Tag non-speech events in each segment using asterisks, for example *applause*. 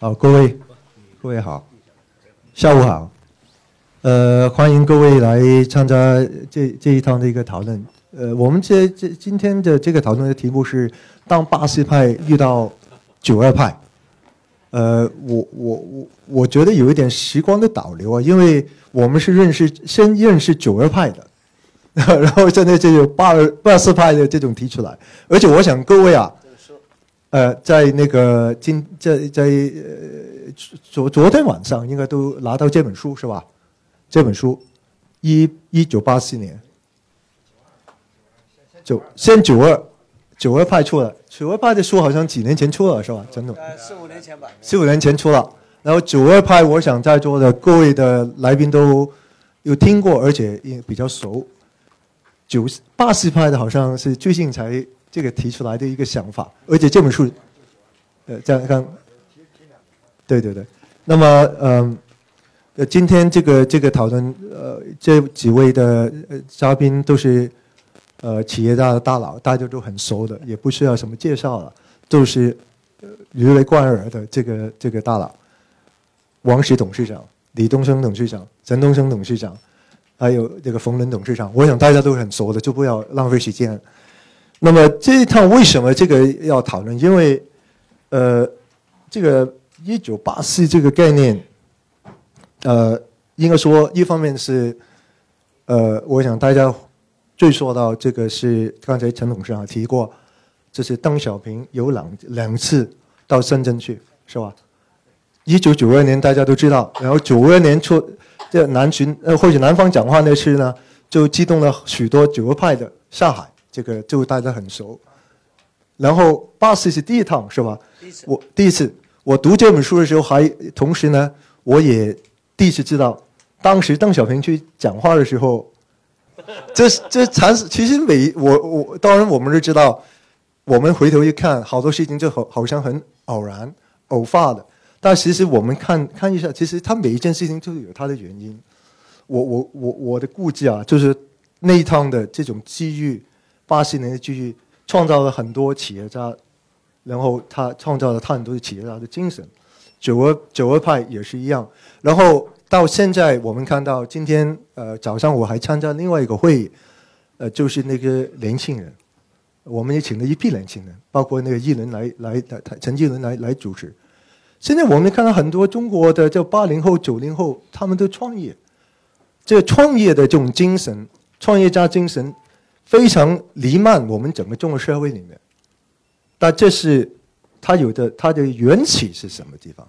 好，各位，各位好，下午好，呃，欢迎各位来参加这这一趟的一个讨论。呃，我们这这今天的这个讨论的题目是：当巴西派遇到九二派。呃，我我我我觉得有一点时光的倒流啊，因为我们是认识先认识九二派的，*laughs* 然后现在就有八二八四派的这种提出来，而且我想各位啊。呃，在那个今在在呃昨昨天晚上应该都拿到这本书是吧？这本书，一一九八四年，九先九二九二派出了，九二派的书好像几年前出了是吧？真的？呃，四五年前吧。四五年前出了，然后九二派，我想在座的各位的来宾都有听过，而且也比较熟。九八四派的好像是最近才。这个提出来的一个想法，而且这本书，呃，这样看，对对对，那么嗯，呃，今天这个这个讨论，呃，这几位的嘉宾都是呃企业家的大佬，大家都很熟的，也不需要什么介绍了，都是如雷贯耳的这个这个大佬，王石董事长、李东生董事长、陈东生董事长，还有这个冯仑董事长，我想大家都很熟的，就不要浪费时间。那么这一趟为什么这个要讨论？因为，呃，这个一九八四这个概念，呃，应该说一方面是，呃，我想大家最说到这个是刚才陈董事长提过，就是邓小平有两两次到深圳去，是吧？一九九二年大家都知道，然后九二年初这南巡呃或者南方讲话那次呢，就激动了许多九二派的上海。这个就大家很熟，然后八四是第一趟是吧？我第一次我读这本书的时候，还同时呢，我也第一次知道，当时邓小平去讲话的时候，*laughs* 这这才是其实每我我当然我们都知道，我们回头一看，好多事情就好好像很偶然偶发的，但其实我们看看一下，其实他每一件事情都有他的原因。我我我我的估计啊，就是那一趟的这种机遇。八十年的机遇创造了很多企业家，然后他创造了他很多的企业家的精神。九二九二派也是一样。然后到现在，我们看到今天呃早上我还参加另外一个会议，呃就是那个年轻人，我们也请了一批年轻人，包括那个艺人来来来陈继伦来来主持。现在我们看到很多中国的这八零后九零后，他们都创业，这创业的这种精神，创业家精神。非常弥漫我们整个中国社会里面，但这是它有的它的缘起是什么地方？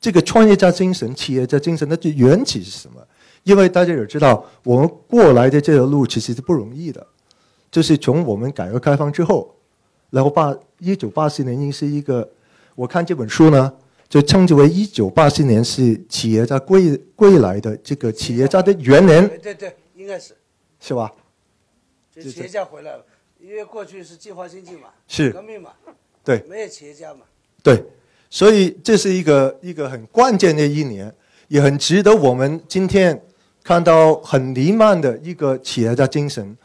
这个创业家精神、企业家精神，它的缘起是什么？因为大家也知道，我们过来的这条路其实是不容易的，就是从我们改革开放之后，然后八一九八四年应是一个，我看这本书呢，就称之为一九八四年是企业家归归来的这个企业家的元年。对对，应该是，是吧？企业家回来了，因为过去是计划经济嘛，是革命嘛，对，没有企业家嘛，对，所以这是一个一个很关键的一年，也很值得我们今天看到很弥漫的一个企业家精神，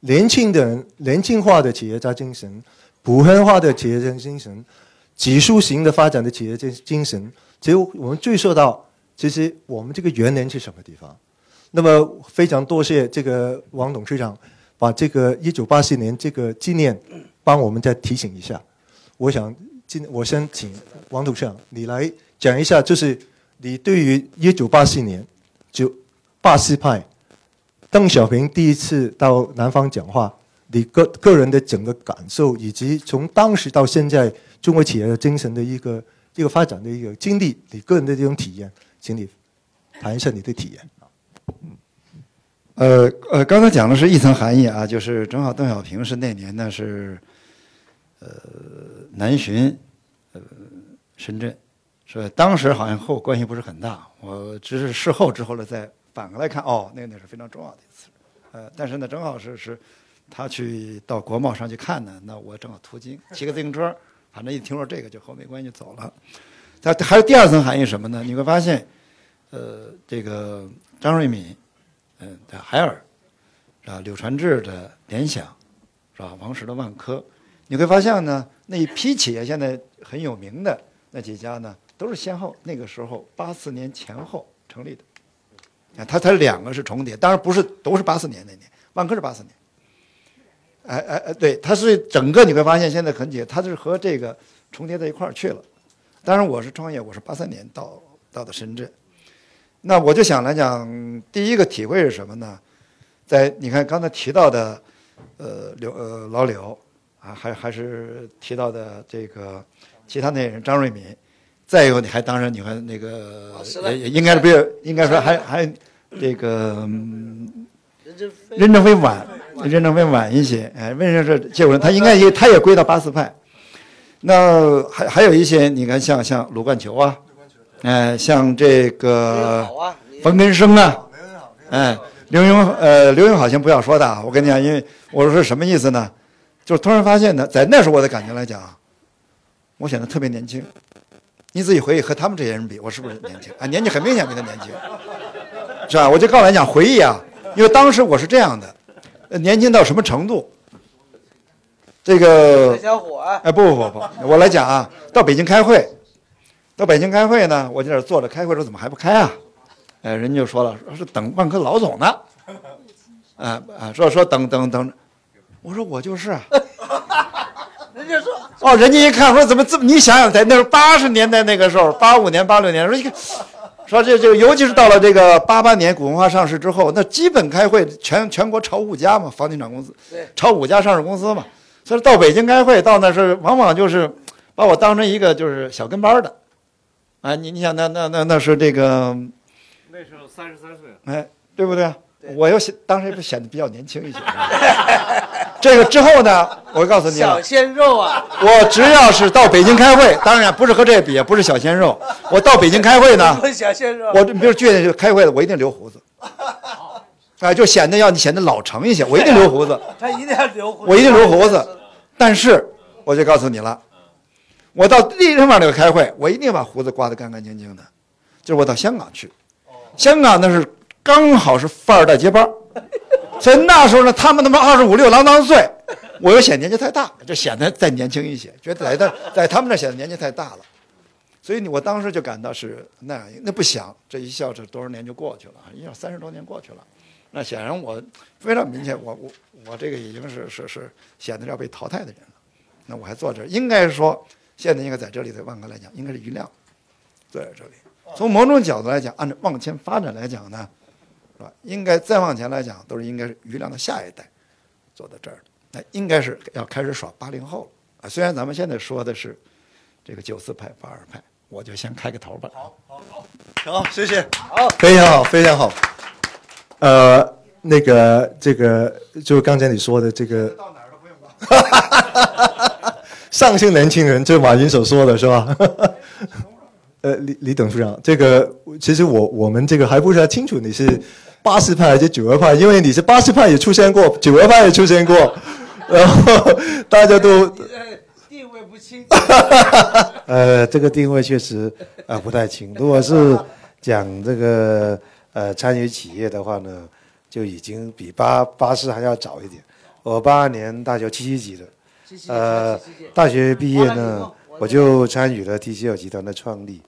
年轻的人年轻化的企业家精神，普遍化的企业家精神，指数型的发展的企业家精神，只有我们追溯到，其实我们这个元年是什么地方？那么非常多谢这个王董事长。把这个一九八四年这个纪念，帮我们再提醒一下。我想，今我先请王董事长你来讲一下，就是你对于一九八四年就八四派邓小平第一次到南方讲话，你个个人的整个感受，以及从当时到现在中国企业的精神的一个一个发展的一个经历，你个人的这种体验，请你谈一下你的体验。呃呃，刚才讲的是一层含义啊，就是正好邓小平是那年呢是，呃南巡，呃深圳，所以当时好像和我关系不是很大，我只是事后之后呢再反过来看，哦，那那是非常重要的一次，呃，但是呢正好是是，他去到国贸上去看呢，那我正好途经，*laughs* 骑个自行车，反正一听说这个就和我没关系就走了。他还有第二层含义什么呢？你会发现，呃，这个张瑞敏。嗯，的海尔，是吧？柳传志的联想，是吧？王石的万科，你会发现呢，那一批企业现在很有名的那几家呢，都是先后那个时候八四年前后成立的。啊，它它两个是重叠，当然不是都是八四年那年，万科是八四年。哎哎哎，对，它是整个你会发现现在很紧，它是和这个重叠在一块儿去了。当然我是创业，我是八三年到到的深圳。那我就想来讲，第一个体会是什么呢？在你看刚才提到的，呃，刘呃老柳啊，还还是提到的这个其他那些人，张瑞敏，再有你还当然你看那个也也应该是不是应该说还还这个任正非晚，任正非晚一些，哎，为什么是结果他应该也他也归到八四派。那还还有一些你看像像卢冠球啊。哎，像这个冯根生啊，哎，刘墉，呃，刘墉好像不要说的，我跟你讲，因为我说是什么意思呢？就是突然发现呢，在那时候我的感觉来讲，我显得特别年轻。你自己回忆和他们这些人比，我是不是年轻？啊，年纪很明显比他年轻，是吧？我就告诉你讲回忆啊，因为当时我是这样的，年轻到什么程度？这个小伙哎，不不不不，我来讲啊，到北京开会。到北京开会呢，我在这坐着开会，说怎么还不开啊？哎，人家就说了，说是等万科老总呢。啊啊，说说等等等，我说我就是啊。*laughs* 人家说哦，人家一看说怎么这么？你想想，在那时候八十年代那个时候，八五年、八六年，说一个，说这这，尤其是到了这个八八年股文化上市之后，那基本开会全全国炒五家嘛，房地产公司，炒五家上市公司嘛。所以到北京开会，到那是往往就是把我当成一个就是小跟班的。啊，你你想那那那那是这个，那时候三十三岁，哎，对不对？我又显当时不显得比较年轻一些。这个之后呢，我告诉你小鲜肉啊！我只要是到北京开会，当然不是和这比，不是小鲜肉。我到北京开会呢，小鲜肉，我比如去开会的，我一定留胡子，哎，就显得要你显得老成一些，我一定留胡子。他一定要留胡子，我一定留胡子。但是我就告诉你了。我到地方那个开会，我一定把胡子刮得干干净净的。就是我到香港去，香港那是刚好是富二代接班，所以那时候呢，他们他妈二十五六郎当岁，我又显年纪太大，就显得再年轻一些，觉得在在在他们那显得年纪太大了。所以你我当时就感到是那样，那不想这一笑这多少年就过去了，一笑三十多年过去了，那显然我非常明显，我我我这个已经是是是显得要被淘汰的人了。那我还坐这，应该说。现在应该在这里，的万科来讲，应该是余量坐在这里。从某种角度来讲，按照往前发展来讲呢，是吧？应该再往前来讲，都是应该是余量的下一代坐在这儿那应该是要开始耍八零后了啊！虽然咱们现在说的是这个九四派、八二派，我就先开个头吧。好，好，好，好，谢谢。好，非常好，非常好。呃，那个，这个，就刚才你说的这个。到哪儿都不用上线年轻人，就马云所说的是吧？*laughs* 呃，李李董事长，这个其实我我们这个还不是太清楚你是八十派还是九二派，因为你是八十派也出现过，九二派也出现过，*laughs* 然后大家都定位不清。*laughs* 呃，这个定位确实啊不太清。如果是讲这个呃参与企业的话呢，就已经比八八四还要早一点。我八二年大学七七级的。呃，大学毕业呢，我就参与了 TCL 集团的创立。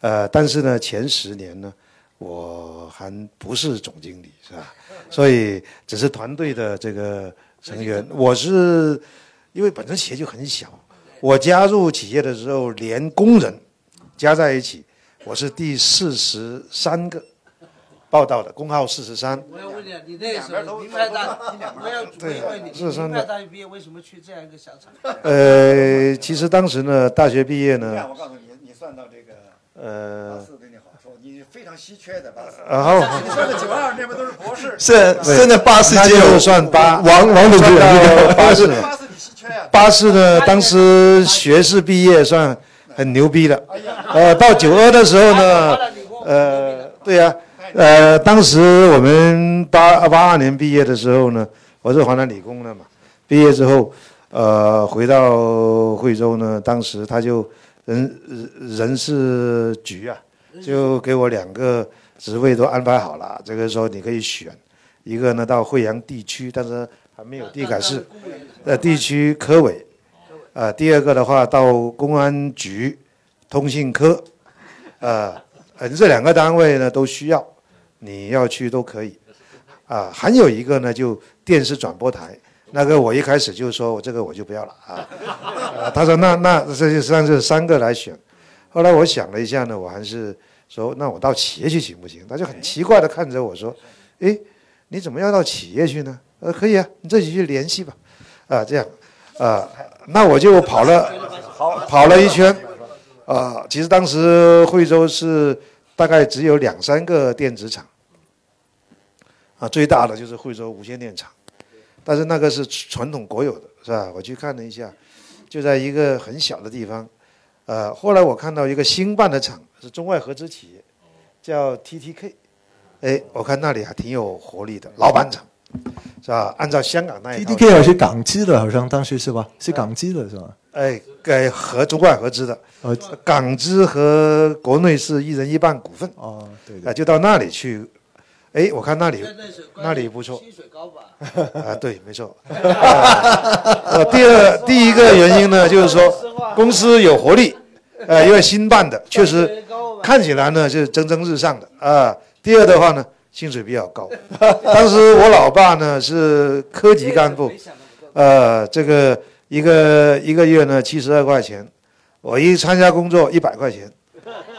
呃，但是呢，前十年呢，我还不是总经理，是吧？所以只是团队的这个成员。我是因为本身企业就很小，我加入企业的时候，连工人加在一起，我是第四十三个。报道的工号四十三。我要问你，你那时候名牌大，我要主要问你，名牌大学毕业为什么去这样一个小厂？呃，其实当时呢，大学毕业呢，我告诉你，你算到这个呃，四对你好说，你非常稀缺的八四。然后你算的九二，那边都是博士。是，现在八四就算八王王董事长八四。八四你稀缺啊。八四呢，当时学士毕业算很牛逼的。呃，到九二的时候呢，呃，对呀。呃，当时我们八八二年毕业的时候呢，我是华南理工的嘛。毕业之后，呃，回到惠州呢，当时他就人人事局啊，就给我两个职位都安排好了。这个时候你可以选，一个呢到惠阳地区，但是还没有地改市，呃，地区科委，呃，第二个的话到公安局通信科，呃，嗯，这两个单位呢都需要，你要去都可以。啊，还有一个呢，就电视转播台，那个我一开始就说我这个我就不要了啊。他说那那这就算是三个来选。后来我想了一下呢，我还是说那我到企业去行不行？他就很奇怪的看着我说，哎，你怎么要到企业去呢？呃，可以啊，你自己去联系吧。啊，这样，啊，那我就跑了，跑了一圈。啊，其实当时惠州是大概只有两三个电子厂。啊，最大的就是惠州无线电厂，但是那个是传统国有的，是吧？我去看了一下，就在一个很小的地方。呃，后来我看到一个新办的厂是中外合资企业，叫 TTK。哎，我看那里还挺有活力的，老板厂，是吧？按照香港那一。TTK 好是港资的，好像当时是吧？是港资的是吧？哎，给合中外合资的，呃，港资和国内是一人一半股份。哦，对。啊，就到那里去。哎，我看那里那里不错，薪水高吧？*laughs* 啊，对，没错。呃，第二第一个原因呢，就是说公司有活力，呃，因为新办的，确实看起来呢是蒸蒸日上的啊。第二的话呢，薪水比较高。当时我老爸呢是科级干部，呃，这个一个一个月呢七十二块钱，我一参加工作一百块钱，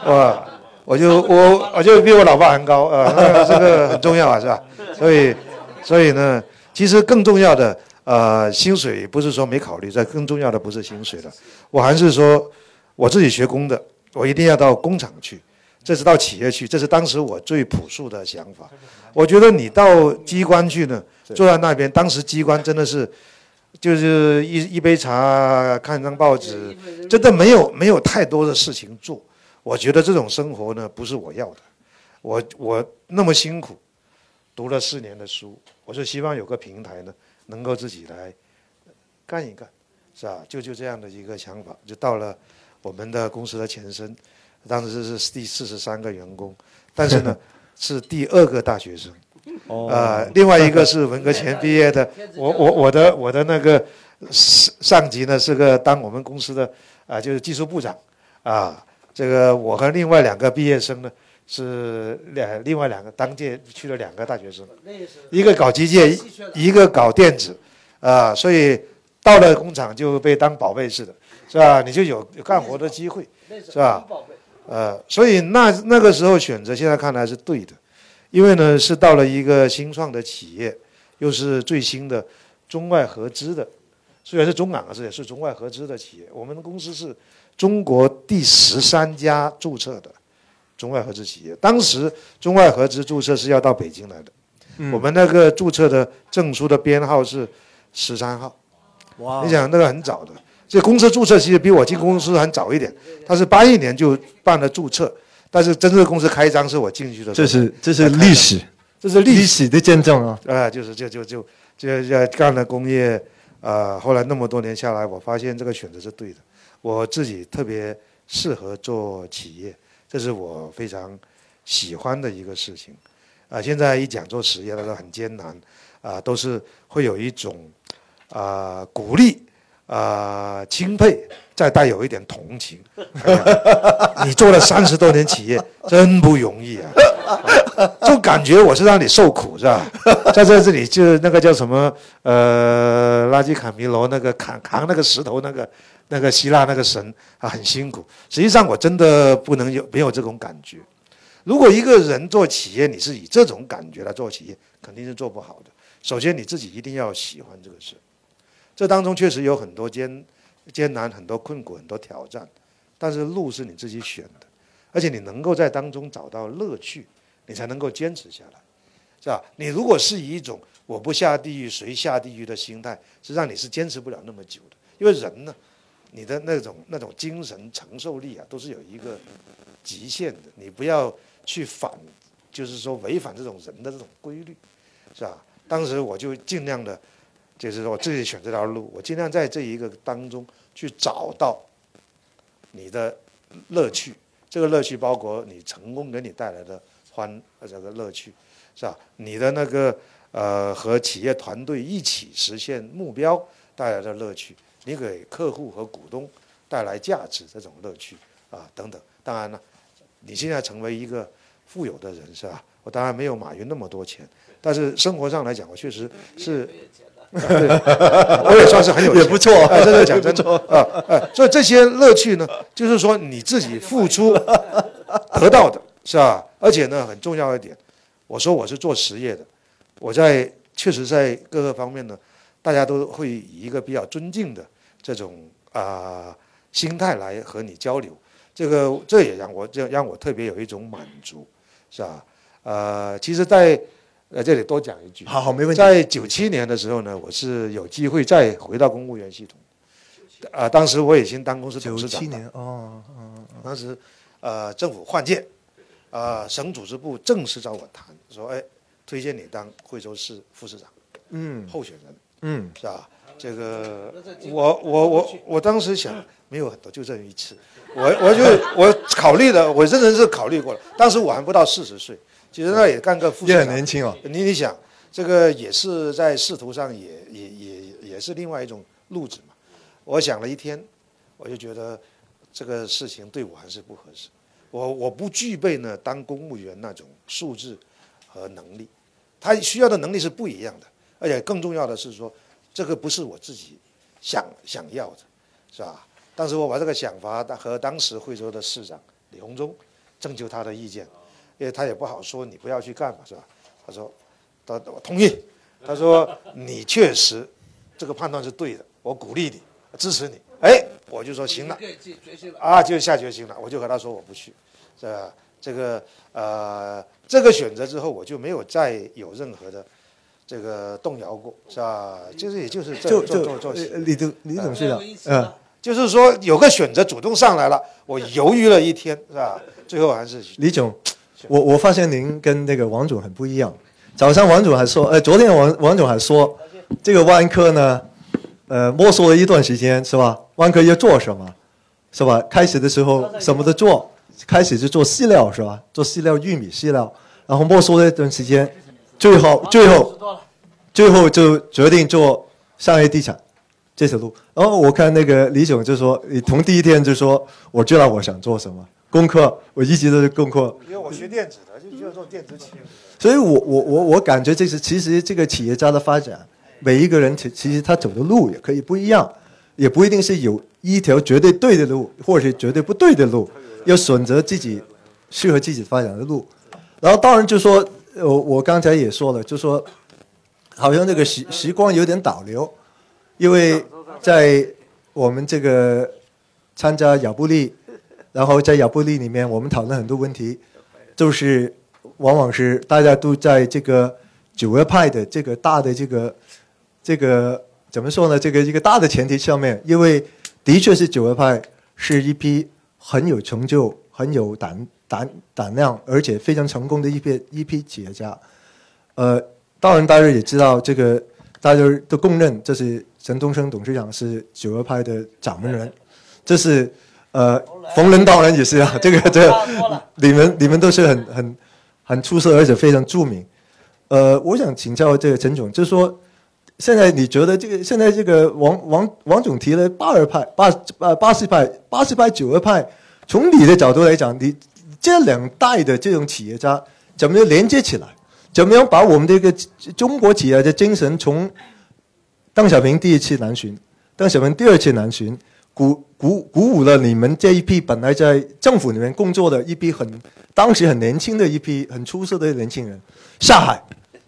哇。我就我我就比我老爸还高啊，*laughs* 这个很重要啊，是吧？所以，所以呢，其实更重要的呃，薪水不是说没考虑，这更重要的不是薪水了，我还是说我自己学工的，我一定要到工厂去，这是到企业去，这是当时我最朴素的想法。我觉得你到机关去呢，坐在那边，当时机关真的是就是一一杯茶，看张报纸，真的没有没有太多的事情做。我觉得这种生活呢，不是我要的。我我那么辛苦，读了四年的书，我就希望有个平台呢，能够自己来干一干，是吧？就就这样的一个想法，就到了我们的公司的前身，当时是第四十三个员工，但是呢，*laughs* 是第二个大学生。哦。啊，另外一个是文革前毕业的，*laughs* 我我我的我的那个上上级呢是个当我们公司的啊，就是技术部长啊。这个我和另外两个毕业生呢，是两另外两个当届去了两个大学生，一个搞机械，一个搞电子，啊，所以到了工厂就被当宝贝似的，是吧？你就有有干活的机会，是吧？呃，所以那那个时候选择，现在看来是对的，因为呢是到了一个新创的企业，又是最新的中外合资的，虽然是中港啊，这也是中外合资的企业，我们的公司是。中国第十三家注册的中外合资企业，当时中外合资注册是要到北京来的，我们那个注册的证书的编号是十三号。哇！你想那个很早的，这公司注册其实比我进公司还早一点，他是八一年就办了注册，但是真正的公司开张是我进去的。这是这是历史，这是历史的见证啊！啊，就是就就就就就干了工业，啊，后来那么多年下来，我发现这个选择是对的。我自己特别适合做企业，这是我非常喜欢的一个事情。啊，现在一讲做实业，都很艰难，啊，都是会有一种啊鼓励啊钦佩，再带有一点同情。*laughs* 你做了三十多年企业，真不容易啊！就感觉我是让你受苦，是吧？在在这里，就那个叫什么呃，垃圾卡米罗那个扛扛那个石头那个。那个希腊那个神啊，很辛苦。实际上，我真的不能有没有这种感觉。如果一个人做企业，你是以这种感觉来做企业，肯定是做不好的。首先，你自己一定要喜欢这个事。这当中确实有很多艰艰难、很多困苦、很多挑战，但是路是你自己选的，而且你能够在当中找到乐趣，你才能够坚持下来，是吧？你如果是以一种我不下地狱谁下地狱的心态，实际上你是坚持不了那么久的，因为人呢。你的那种那种精神承受力啊，都是有一个极限的。你不要去反，就是说违反这种人的这种规律，是吧？当时我就尽量的，就是说我自己选这条路，我尽量在这一个当中去找到你的乐趣。这个乐趣包括你成功给你带来的欢这个乐趣，是吧？你的那个呃和企业团队一起实现目标带来的乐趣。你给客户和股东带来价值这种乐趣啊等等，当然了，你现在成为一个富有的人是吧？我当然没有马云那么多钱，但是生活上来讲，我确实是。对，我也算是很有也不错，真的讲真的啊，哎，所以这些乐趣呢，就是说你自己付出得到的，是吧？而且呢，很重要一点，我说我是做实业的，我在确实在各个方面呢，大家都会以一个比较尊敬的这种啊心态来和你交流，这个这也让我这让我特别有一种满足，是吧？呃，其实，在呃，这里多讲一句。好好，没问题。在九七年的时候呢，我是有机会再回到公务员系统。啊，当时我已经当公司董事长。九七年哦，嗯，当时，呃，政府换届，呃，省组织部正式找我谈，说，哎，推荐你当惠州市副市长，嗯，候选人，嗯，是吧？这个，我我我我当时想，没有很多，就这一次，我我就我考虑的，我真的是考虑过了。当时我还不到四十岁。其实那也干个副市长，也很年轻哦。你你想，这个也是在仕途上也也也也是另外一种路子嘛。我想了一天，我就觉得这个事情对我还是不合适。我我不具备呢当公务员那种素质和能力，他需要的能力是不一样的。而且更重要的是说，这个不是我自己想想要的，是吧？当时我把这个想法和当时惠州的市长李鸿忠征求他的意见。因为他也不好说，你不要去干嘛，是吧？他说，他我同意。他说你确实这个判断是对的，我鼓励你，支持你。哎，我就说行了，啊，就下决心了。我就和他说我不去，是吧？这个呃，这个选择之后，我就没有再有任何的这个动摇过，是吧？就是也就是做做做李总李董事长，嗯，就是说有个选择主动上来了，我犹豫了一天，是吧？最后还是李总。我我发现您跟那个王总很不一样。早上王总还说，呃，昨天王王总还说，这个万科呢，呃，摸索了一段时间，是吧？万科要做什么，是吧？开始的时候什么都做，开始就做饲料，是吧？做饲料，玉米饲料，然后摸索了一段时间，最后最后最后就决定做商业地产这条路。然后我看那个李总就说，你从第一天就说，我知道我想做什么。功课我一直都是功课，因为我学电子的，就就要做电子企业。所以我我我我感觉这是其实这个企业家的发展，每一个人其其实他走的路也可以不一样，也不一定是有一条绝对对的路，或者是绝对不对的路，要选择自己适合自己发展的路。然后当然就说，我我刚才也说了，就说好像这个时时光有点倒流，因为在我们这个参加亚布力。然后在亚布力里面，我们讨论很多问题，就是往往是大家都在这个九月派的这个大的这个这个怎么说呢？这个一个大的前提上面，因为的确是九月派是一批很有成就、很有胆胆胆量，而且非常成功的一批一批企业家。呃，当然大家也知道，这个大家都公认，这是陈东升董事长是九二派的掌门人，这是。呃，冯仑当然也是啊，这个这个你们你们都是很很很出色，而且非常著名。呃，我想请教这个陈总，就是说，现在你觉得这个现在这个王王王总提了八二派、八呃八四派、八四派、九二派，从你的角度来讲，你这两代的这种企业家怎么样连接起来？怎么样把我们这个中国企业的精神从邓小平第一次南巡，邓小平第二次南巡？鼓鼓鼓舞了你们这一批本来在政府里面工作的一批很当时很年轻的一批很出色的年轻人下海，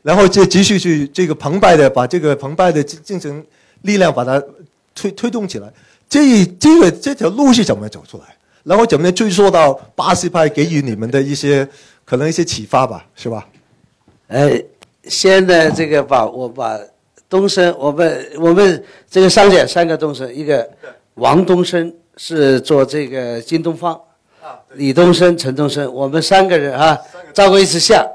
然后就继续去这个澎湃的把这个澎湃的精神力量把它推推动起来。这这个这条路是怎么走出来？然后怎么追溯到巴西派给予你们的一些可能一些启发吧，是吧？呃，现在这个把我把东升，我们我们这个商界三个东升一个。王东升是做这个京东方，李东升、陈东升，我们三个人啊，照过一次相，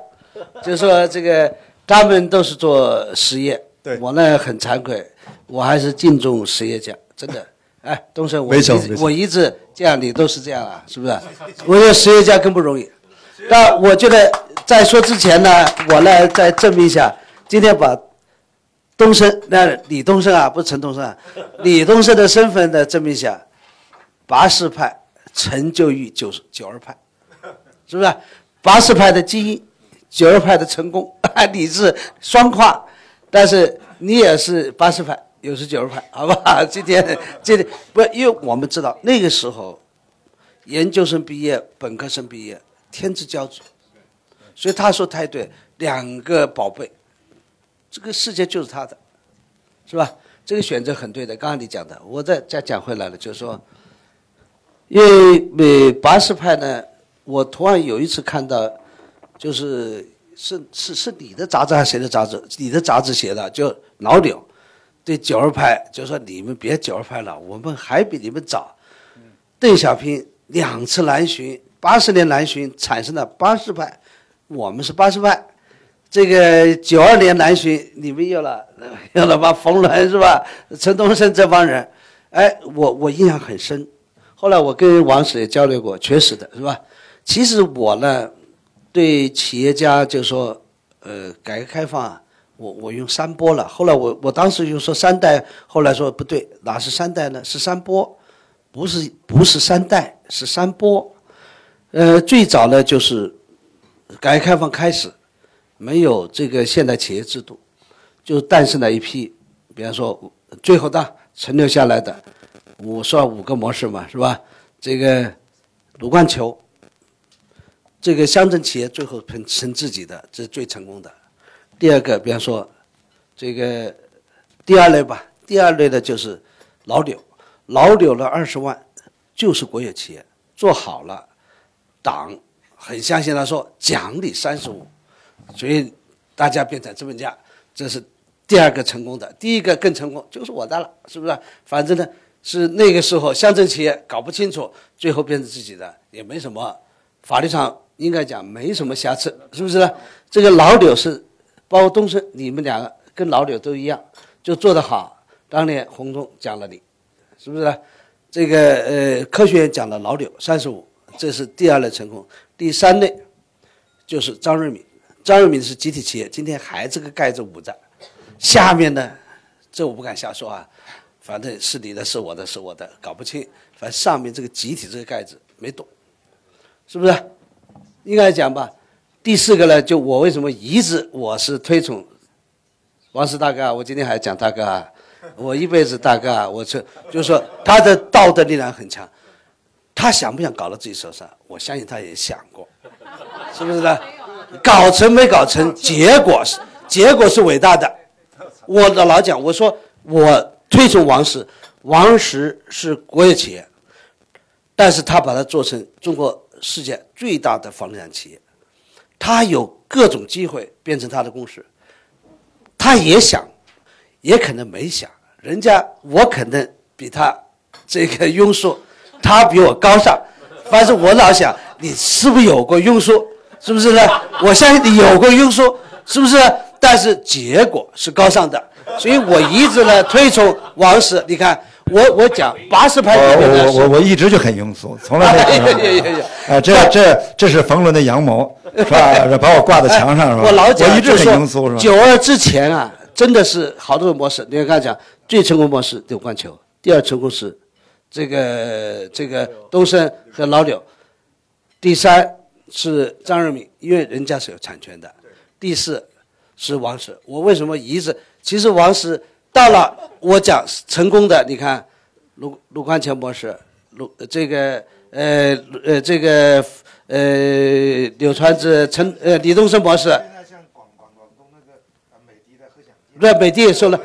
就说这个他们都是做实业，我呢很惭愧，我还是敬重实业家，真的。哎，东升，我一直我一直这样，你都是这样啊，是不是？我觉得实业家更不容易。那我觉得在说之前呢，我呢再证明一下，今天把。东升，那李东升啊，不是陈东升啊，李东升的身份呢证明一下，八四派成就于九九二派，是不是？八十派的基因，九二派的成功，*laughs* 你是双跨，但是你也是八十派，又是九二派，好吧？*laughs* 今天今天不，因为我们知道那个时候，研究生毕业、本科生毕业，天之骄子，所以他说太对，两个宝贝，这个世界就是他的，是吧？这个选择很对的。刚刚你讲的，我再再讲回来了，就是说，因为美八十派呢，我突然有一次看到，就是是是是你的杂志还是谁的杂志？你的杂志写的，就老柳对九二派就说你们别九二派了，我们还比你们早。邓小平两次南巡，八十年南巡产生了八十派，我们是八十派。这个九二年南巡，你们有了 *laughs* 有了吧？冯仑是吧？陈东升这帮人，哎，我我印象很深。后来我跟王石也交流过，确实的是吧？其实我呢，对企业家就说，呃，改革开放啊，我我用三波了。后来我我当时就说三代，后来说不对，哪是三代呢？是三波，不是不是三代，是三波。呃，最早呢就是改革开放开始。没有这个现代企业制度，就诞生了一批，比方说最后的存留下来的我说五个模式嘛，是吧？这个鲁冠球，这个乡镇企业最后成成自己的，这是最成功的。第二个，比方说这个第二类吧，第二类的就是老柳，老柳了二十万，就是国有企业，做好了，党很相信他说奖励三十五。所以大家变成资本家，这是第二个成功的。第一个更成功，就是我的了，是不是？反正呢，是那个时候乡镇企业搞不清楚，最后变成自己的，也没什么法律上应该讲没什么瑕疵，是不是呢？这个老柳是，包括东升，你们两个跟老柳都一样，就做得好。当年洪忠讲了你，是不是？这个呃，科学院讲了老柳三十五，这是第二类成功。第三类就是张瑞敏。张瑞敏是集体企业，今天还这个盖子捂着，下面呢，这我不敢瞎说啊，反正是你的，是我的，是我的，搞不清。反正上面这个集体这个盖子没动，是不是？应该讲吧。第四个呢，就我为什么一直我是推崇王石大哥啊，我今天还讲大哥啊，我一辈子大哥啊，我这就是说他的道德力量很强，他想不想搞到自己手上？我相信他也想过，是不是呢？搞成没搞成，结果是结果是伟大的。我的老讲，我说我推崇王石，王石是国有企业，但是他把它做成中国世界最大的房地产企业，他有各种机会变成他的公司，他也想，也可能没想，人家我可能比他这个庸俗，他比我高尚，反正我老想，你是不是有过庸俗？是不是呢？我相信你有过庸俗，是不是？但是结果是高尚的，所以我一直呢推崇王石。你看，我我讲八十拍里面我我我我一直就很庸俗，从来没有。啊，这这这是冯仑的阳谋，是吧？*laughs* 把我挂在墙上是吧？我老讲，我一直很庸俗是吧？九二之前啊，真的是好多种模式。你看刚才讲最成功模式柳冠球，第二成功是这个这个东升和老柳，第三。是张瑞敏，因为人家是有产权的。第四是王石，我为什么一直？其实王石到了我讲成功的，你看卢卢冠强博士，卢这个呃呃这个呃柳传志陈呃李东升博士。现在像广广广东那个美的的对美的也说了，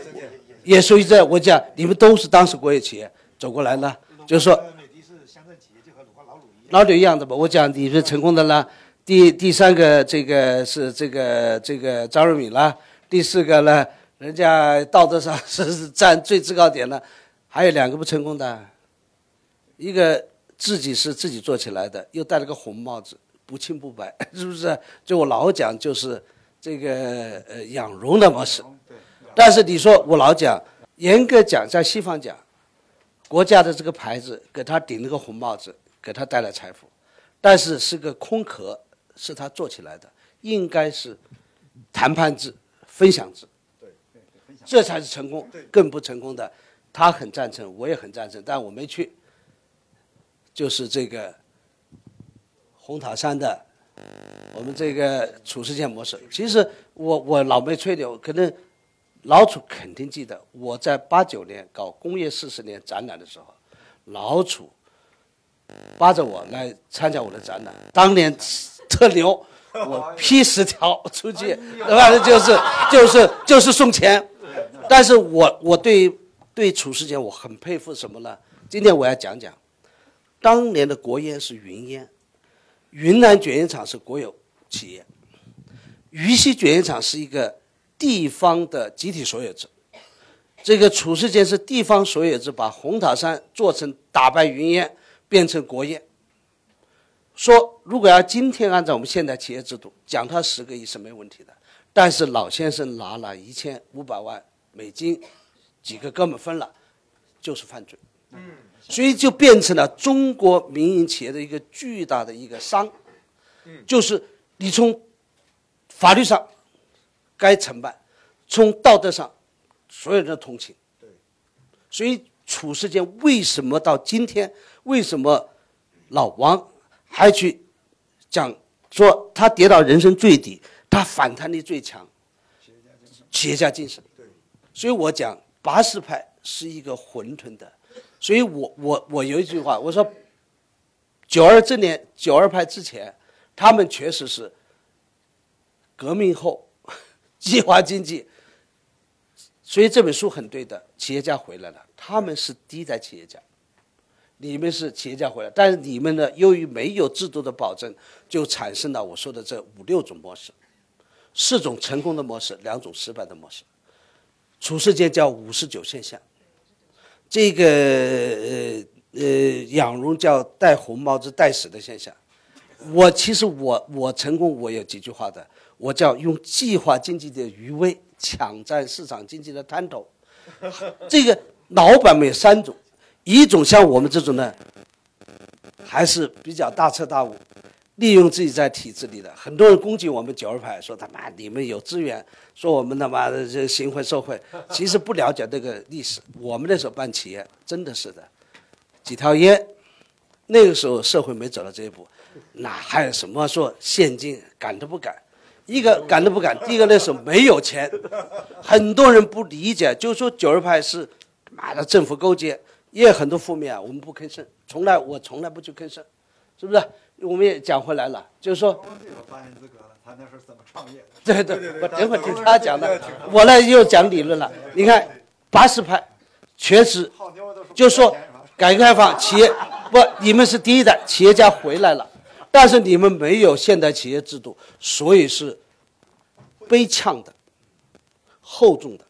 也属于这。我讲你们都是当时国有企业走过来了，就是说。老柳一样的吧，我讲你是成功的啦。第第三个这个是这个这个张瑞敏啦。第四个呢，人家道德上是占最制高点的。还有两个不成功的，一个自己是自己做起来的，又戴了个红帽子，不清不白，*laughs* 是不是？就我老讲就是这个呃养容的模式。但是你说我老讲，严格讲在西方讲，国家的这个牌子给他顶了个红帽子。给他带来财富，但是是个空壳，是他做起来的，应该是谈判制、分享制，这才是成功。更不成功的，他很赞成，我也很赞成，但我没去。就是这个红塔山的我们这个褚时健模式。其实我我老没吹牛，可能老褚肯定记得，我在八九年搞工业四十年展览的时候，老褚扒着我来参加我的展览，当年特牛，我批十条出去，反正就是就是就是送钱。但是我我对对褚时健我很佩服什么呢？今天我要讲讲，当年的国烟是云烟，云南卷烟厂是国有企业，渝西卷烟厂是一个地方的集体所有制。这个褚时健是地方所有制，把红塔山做成打败云烟，变成国烟。说如果要今天按照我们现代企业制度，奖他十个亿是没问题的。但是老先生拿了一千五百万美金，几个哥们分了，就是犯罪。嗯，所以就变成了中国民营企业的一个巨大的一个伤。嗯，就是你从法律上该惩办，从道德上所有人的同情。对，所以褚时健为什么到今天，为什么老王还去讲说他跌到人生最底，他反弹力最强，企业家精神。所以我讲八十派是一个混沌的，所以我我我有一句话，我说九二这年九二派之前，他们确实是革命后 *laughs* 计划经济，所以这本书很对的，企业家回来了，他们是第一代企业家。你们是企业家回来，但是你们呢？由于没有制度的保证，就产生了我说的这五六种模式，四种成功的模式，两种失败的模式。褚时健叫五十九现象，这个呃呃养荣叫戴红帽子戴死的现象。我其实我我成功我有几句话的，我叫用计划经济的余威抢占市场经济的滩头。这个老板们有三种。一种像我们这种呢，还是比较大彻大悟，利用自己在体制里的。很多人攻击我们九二派，说他妈你们有资源，说我们他妈的这行贿受贿，*laughs* 其实不了解这个历史。我们那时候办企业真的是的，几条烟，那个时候社会没走到这一步，哪还有什么说现金敢都不敢，一个敢都不敢，第一个那时候没有钱，很多人不理解，就说九二派是妈的政府勾结。也有很多负面啊，我们不吭声，从来我从来不去吭声，是不是？我们也讲回来了，就是说，发言资格了，他那是怎么创业？对对，我等会儿听他讲的，我呢又讲理论了。你看，八十派，全是，就是说，改革开放企业 *laughs* 不，你们是第一代企业家回来了，但是你们没有现代企业制度，所以是悲呛的，厚重的。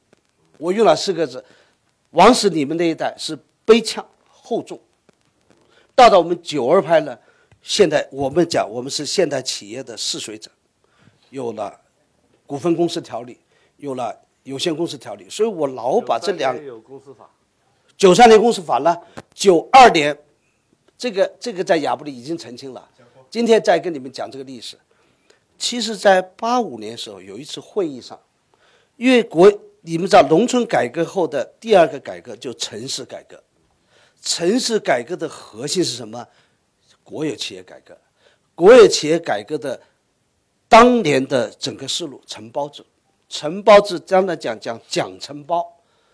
我用了四个字，王石你们那一代是。悲呛厚重，到了我们九二派呢，现在我们讲我们是现代企业的试水者，有了股份公司条例，有了有限公司条例，所以我老把这两有公司法，九三年公司法呢，九二年，这个这个在亚布力已经澄清了，今天再跟你们讲这个历史，其实在八五年时候有一次会议上，因为国你们知道农村改革后的第二个改革就城市改革。城市改革的核心是什么？国有企业改革，国有企业改革的当年的整个思路，承包制，承包制，将来讲讲讲承包，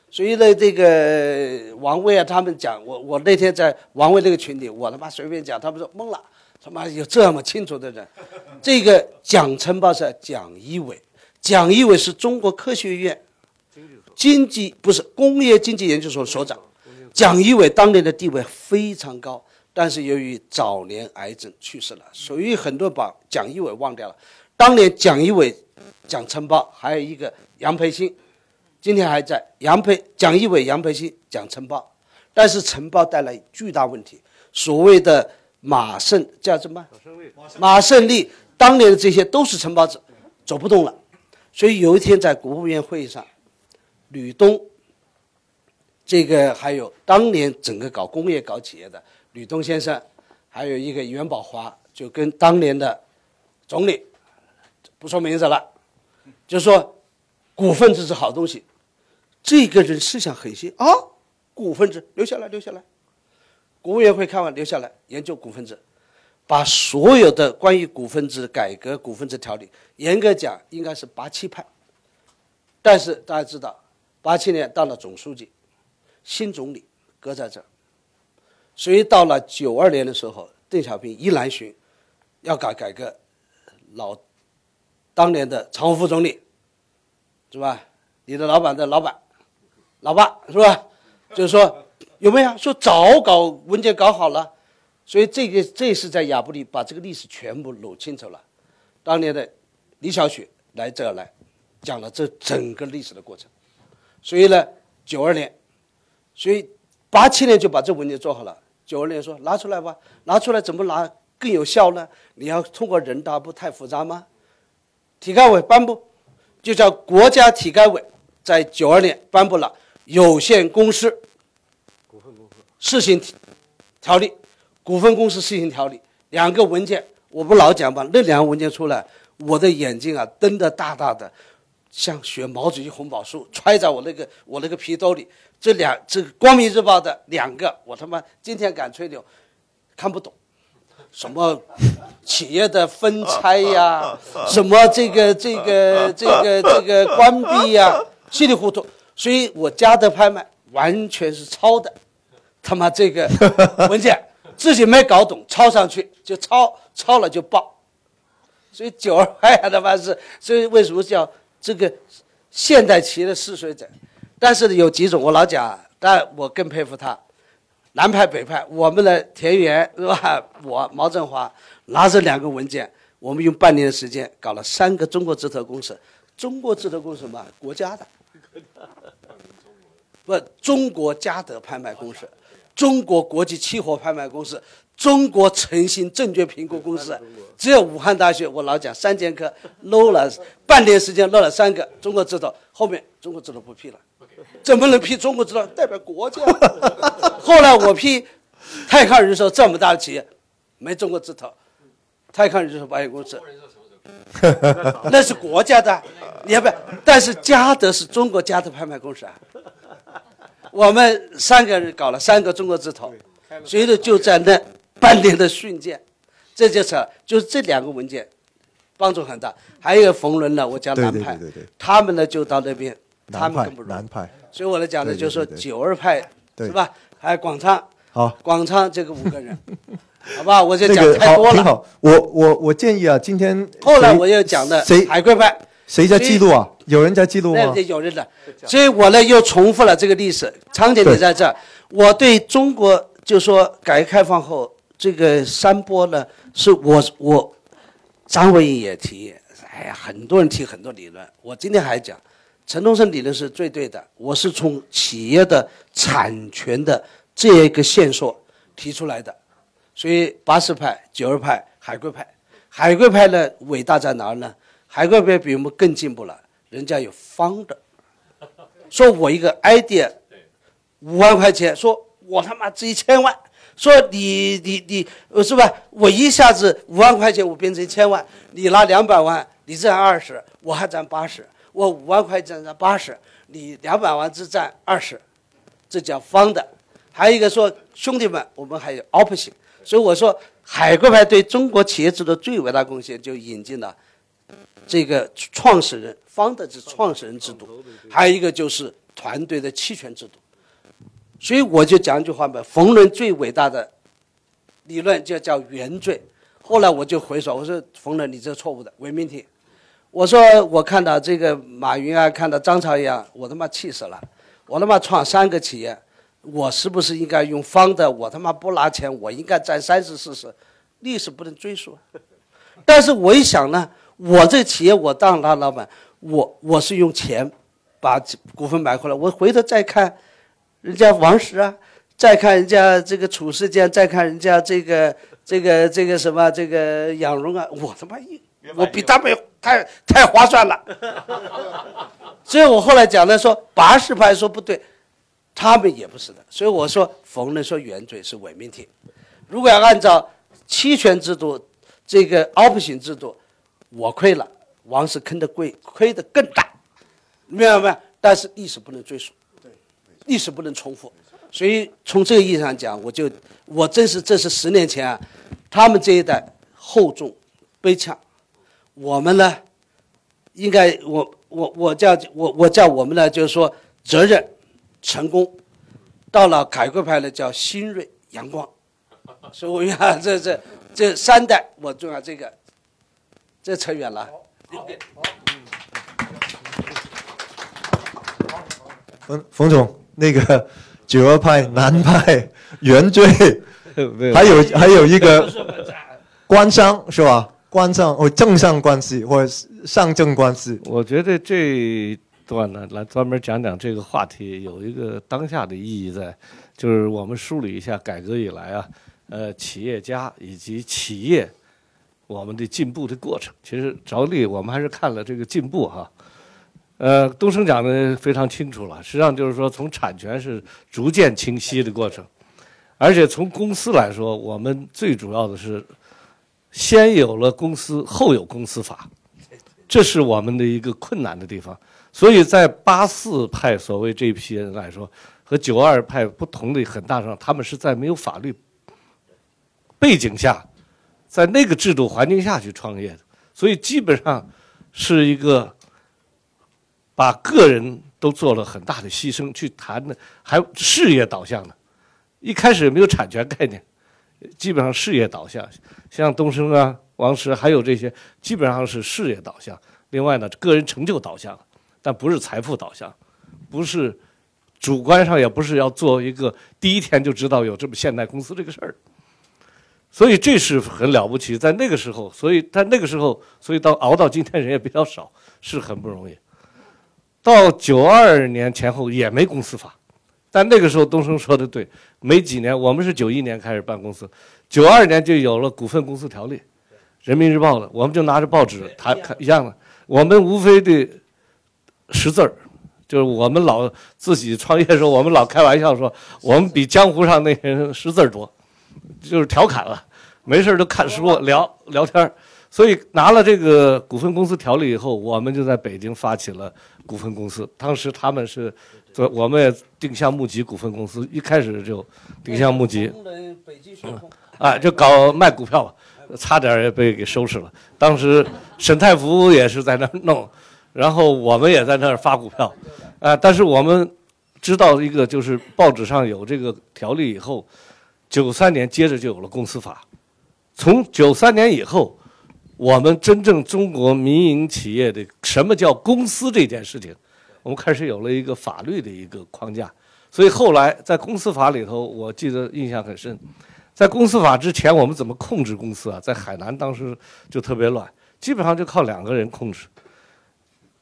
所以呢，这个王卫啊，他们讲，我我那天在王卫那个群里，我他妈随便讲，他们说懵了，他妈有这么清楚的人，这个讲承包是蒋一伟，蒋一伟是中国科学院经济不是工业经济研究所所长。蒋一伟当年的地位非常高，但是由于早年癌症去世了，所以很多把蒋一伟忘掉了。当年蒋一伟讲承包，还有一个杨培新，今天还在。杨培、蒋一伟、杨培新讲承包，但是承包带来巨大问题。所谓的马胜叫什么？马胜利当年的这些都是承包制，走不动了。所以有一天在国务院会议上，吕东。这个还有当年整个搞工业、搞企业的吕东先生，还有一个袁宝华，就跟当年的总理不说名字了，就说股份制是好东西。这个人思想很新啊，股份制留下来，留下来。国务院会看完留下来研究股份制。把所有的关于股份制改革、股份制条例，严格讲应该是八七派，但是大家知道，八七年当了总书记，新总理搁在这儿，所以到了九二年的时候，邓小平一南巡，要搞改革，老当年的常务副总理，是吧？你的老板的老板，老爸是吧？就是说有没有说早搞文件搞好了？所以这个这是在亚布力把这个历史全部捋清楚了。当年的李小雪来这儿来，讲了这整个历史的过程。所以呢，九二年，所以八七年就把这文件做好了。九二年说拿出来吧，拿出来怎么拿更有效呢？你要通过人大不太复杂吗？体改委颁布，就叫国家体改委在九二年颁布了有限公司股份公司试行条例。股份公司试行条例两个文件，我不老讲吧？那两个文件出来，我的眼睛啊瞪得大大的，像学毛主席红宝书揣在我那个我那个皮兜里。这两这《光明日报》的两个，我他妈今天敢吹牛，看不懂，什么企业的分拆呀，*laughs* 什么这个这个这个这个关闭呀，稀里糊涂。所以我家的拍卖完全是抄的，他妈这个 *laughs* 文件。自己没搞懂，抄上去就抄，抄了就报，所以九二派他妈是，所以为什么叫这个现代企业的试水者？但是有几种我老讲，但我更佩服他，南派北派，我们的田园是吧？*laughs* 我毛振华拿着两个文件，我们用半年的时间搞了三个中国字头公司，中国字头公司什么？国家的，*laughs* 不，中国嘉德拍卖公司。中国国际期货拍卖公司、中国诚信证券评估公司，只有武汉大学。我老讲三剑客漏了半年时间，漏了三个中国字头，后面中国字头不批了，怎么能批中国字头？代表国家。*laughs* 后来我批泰康人寿这么大的企业，没中国字头，泰康人寿保险公司，*laughs* 那是国家的，你要不要？但是嘉德是中国嘉德拍卖公司啊。我们三个人搞了三个中国字头，所以呢就在那半年的训诫，这就是就是这两个文件帮助很大。还有冯仑呢，我讲南派，他们呢就到那边，他们更不南派。所以我来讲呢就是说九二派是吧？还有广昌，好，广昌这个五个人，*laughs* 好吧？我就讲太多了。挺好，我我我建议啊，今天后来我又讲的谁海归派。谁在记录啊？有人在记录吗？有人的，所以我呢又重复了这个历史。昌姐你在这儿，我对中国就说改革开放后这个三波呢，是我我张文颖也提，哎呀，很多人提很多理论。我今天还讲，陈东升理论是最对的。我是从企业的产权的这一个线索提出来的，所以八十派、九二派、海归派，海归派呢伟大在哪儿呢？海归派比我们更进步了，人家有方的，*laughs* 说我一个 idea，五万块钱，说我他妈值一千万，说你你你，是吧？我一下子五万块钱我变成一千万，你拿两百万，你占二十，我还占八十，我五万块钱占八十，你两百万只占二十，这叫方的。还有一个说兄弟们，我们还有 option，所以我说海归派对中国企业制度最伟大贡献就引进了。这个创始人方的这创始人制度，还有一个就是团队的期权制度。所以我就讲一句话吧，冯仑最伟大的理论就叫原罪。后来我就回说，我说冯仑你这错误的伪命题。我说我看到这个马云啊，看到张朝阳，我他妈气死了。我他妈创三个企业，我是不是应该用方的？我他妈不拿钱，我应该占三十四十，历史不能追溯。但是我一想呢。我这企业我当大老板，我我是用钱把股份买回来，我回头再看人家王石啊，再看人家这个褚时健，再看人家这个这个这个什么这个杨荣啊，我他妈一我比他们太太划算了。*laughs* 所以我后来讲的说八十派说不对，他们也不是的。所以我说逢人说原罪是伪命题，如果要按照期权制度这个 option 制度。我亏了，王石坑的贵，亏的更大，明白没？但是历史不能追溯，历史不能重复，所以从这个意义上讲，我就我真是这是十年前啊，他们这一代厚重悲怆，我们呢，应该我我我叫我我叫我们呢，就是说责任、成功，到了改革派呢叫新锐阳光，所以我呀，这这这三代我重要这个，这扯远了。冯冯总，那个九二派、南派、原罪，还有还有一个官商是吧？官商或政商关系或上政关系，我觉得这一段呢，来专门讲讲这个话题，有一个当下的意义在，就是我们梳理一下改革以来啊，呃，企业家以及企业我们的进步的过程。其实着力，我们还是看了这个进步哈。呃，东升讲的非常清楚了，实际上就是说，从产权是逐渐清晰的过程，而且从公司来说，我们最主要的是先有了公司，后有公司法。这是我们的一个困难的地方。所以在八四派所谓这批人来说，和九二派不同的很大上，他们是在没有法律背景下，在那个制度环境下去创业的，所以基本上是一个把个人都做了很大的牺牲去谈的，还事业导向的。一开始没有产权概念，基本上事业导向，像东升啊。王石还有这些，基本上是事业导向。另外呢，个人成就导向，但不是财富导向，不是主观上也不是要做一个第一天就知道有这么现代公司这个事儿。所以这是很了不起，在那个时候，所以在那个时候，所以到熬到今天人也比较少，是很不容易。到九二年前后也没公司法，但那个时候东升说的对，没几年，我们是九一年开始办公司，九二年就有了股份公司条例。人民日报的，我们就拿着报纸谈看一样的。我们无非的识字儿，就是我们老自己创业的时候，我们老开玩笑说，我们比江湖上那些人识字儿多，就是调侃了。没事儿就看书聊聊天儿。所以拿了这个股份公司条例以后，我们就在北京发起了股份公司。当时他们是做，我们也定向募集股份公司，一开始就定向募集，啊，就搞卖股票。差点也被给收拾了。当时沈太福也是在那弄，然后我们也在那儿发股票，啊！但是我们知道一个，就是报纸上有这个条例以后，九三年接着就有了公司法。从九三年以后，我们真正中国民营企业的什么叫公司这件事情，我们开始有了一个法律的一个框架。所以后来在公司法里头，我记得印象很深。在公司法之前，我们怎么控制公司啊？在海南当时就特别乱，基本上就靠两个人控制，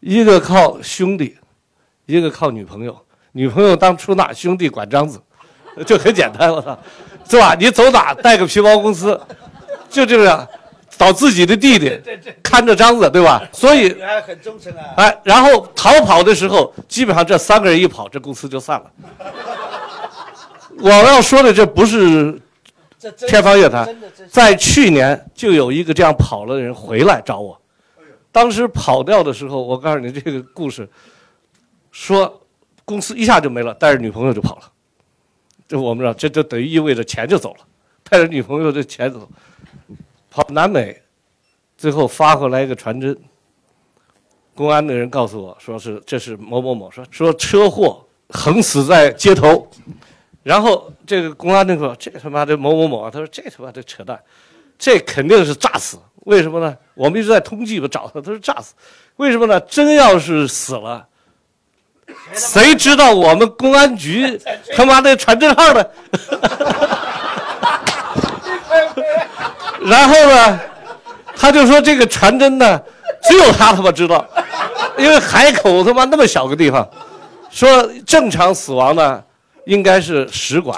一个靠兄弟，一个靠女朋友。女朋友当出纳，兄弟管章子，就很简单，我操，是吧？你走哪带个皮包公司，就这样，*laughs* 找自己的弟弟看着章子，对吧？所以还很忠诚啊。哎，然后逃跑的时候，基本上这三个人一跑，这公司就散了。我要说的这不是。天方夜谭，在去年就有一个这样跑了的人回来找我，当时跑掉的时候，我告诉你这个故事，说公司一下就没了，带着女朋友就跑了，这我们知道，这就等于意味着钱就走了，带着女朋友这钱走，跑南美，最后发回来一个传真，公安的人告诉我说是这是某某某说说车祸横死在街头。然后这个公安那个，这他妈的某某某，他说这他妈的扯淡，这肯定是炸死。为什么呢？我们一直在通缉吧找他，他说炸死。为什么呢？真要是死了，谁知道我们公安局他妈的传真号呢？*laughs* 然后呢，他就说这个传真呢，只有他他妈知道，因为海口他妈那么小个地方，说正常死亡呢。应该是使馆，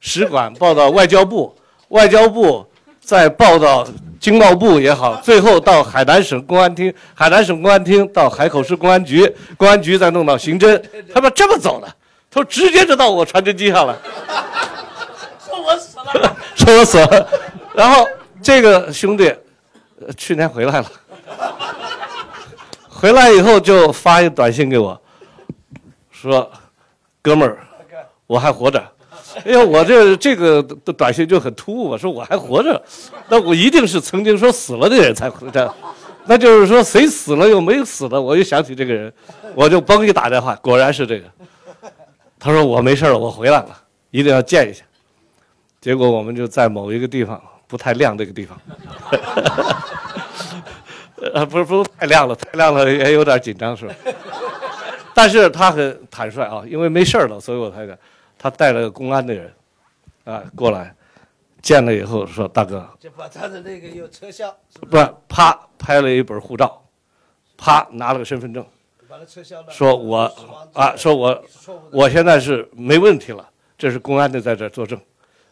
使馆报到外交部，外交部再报到经贸部也好，最后到海南省公安厅，海南省公安厅到海口市公安局，公安局再弄到刑侦，他妈这么走的，他说直接就到我传真机上了，*laughs* 说我死了，*laughs* 说我死了，然后这个兄弟去年回来了，*laughs* 回来以后就发一短信给我，说哥们儿。我还活着，*laughs* 哎呀，我这这个的短信就很突兀，我说我还活着，那我一定是曾经说死了的人才这样，*laughs* 那就是说谁死了又没死的，我又想起这个人，我就嘣一打电话，果然是这个。他说我没事了，我回来了，一定要见一下。结果我们就在某一个地方不太亮这个地方，*laughs* 呃，不是不是太亮了，太亮了也有点紧张是吧？但是他很坦率啊，因为没事了，所以我才讲，他带了个公安的人，啊过来，见了以后说大哥，就把他的那个有车销，是不不是啪拍了一本护照，啪拿了个身份证，把它撤销了。说我啊说我我现在是没问题了，这是公安的在这儿作证，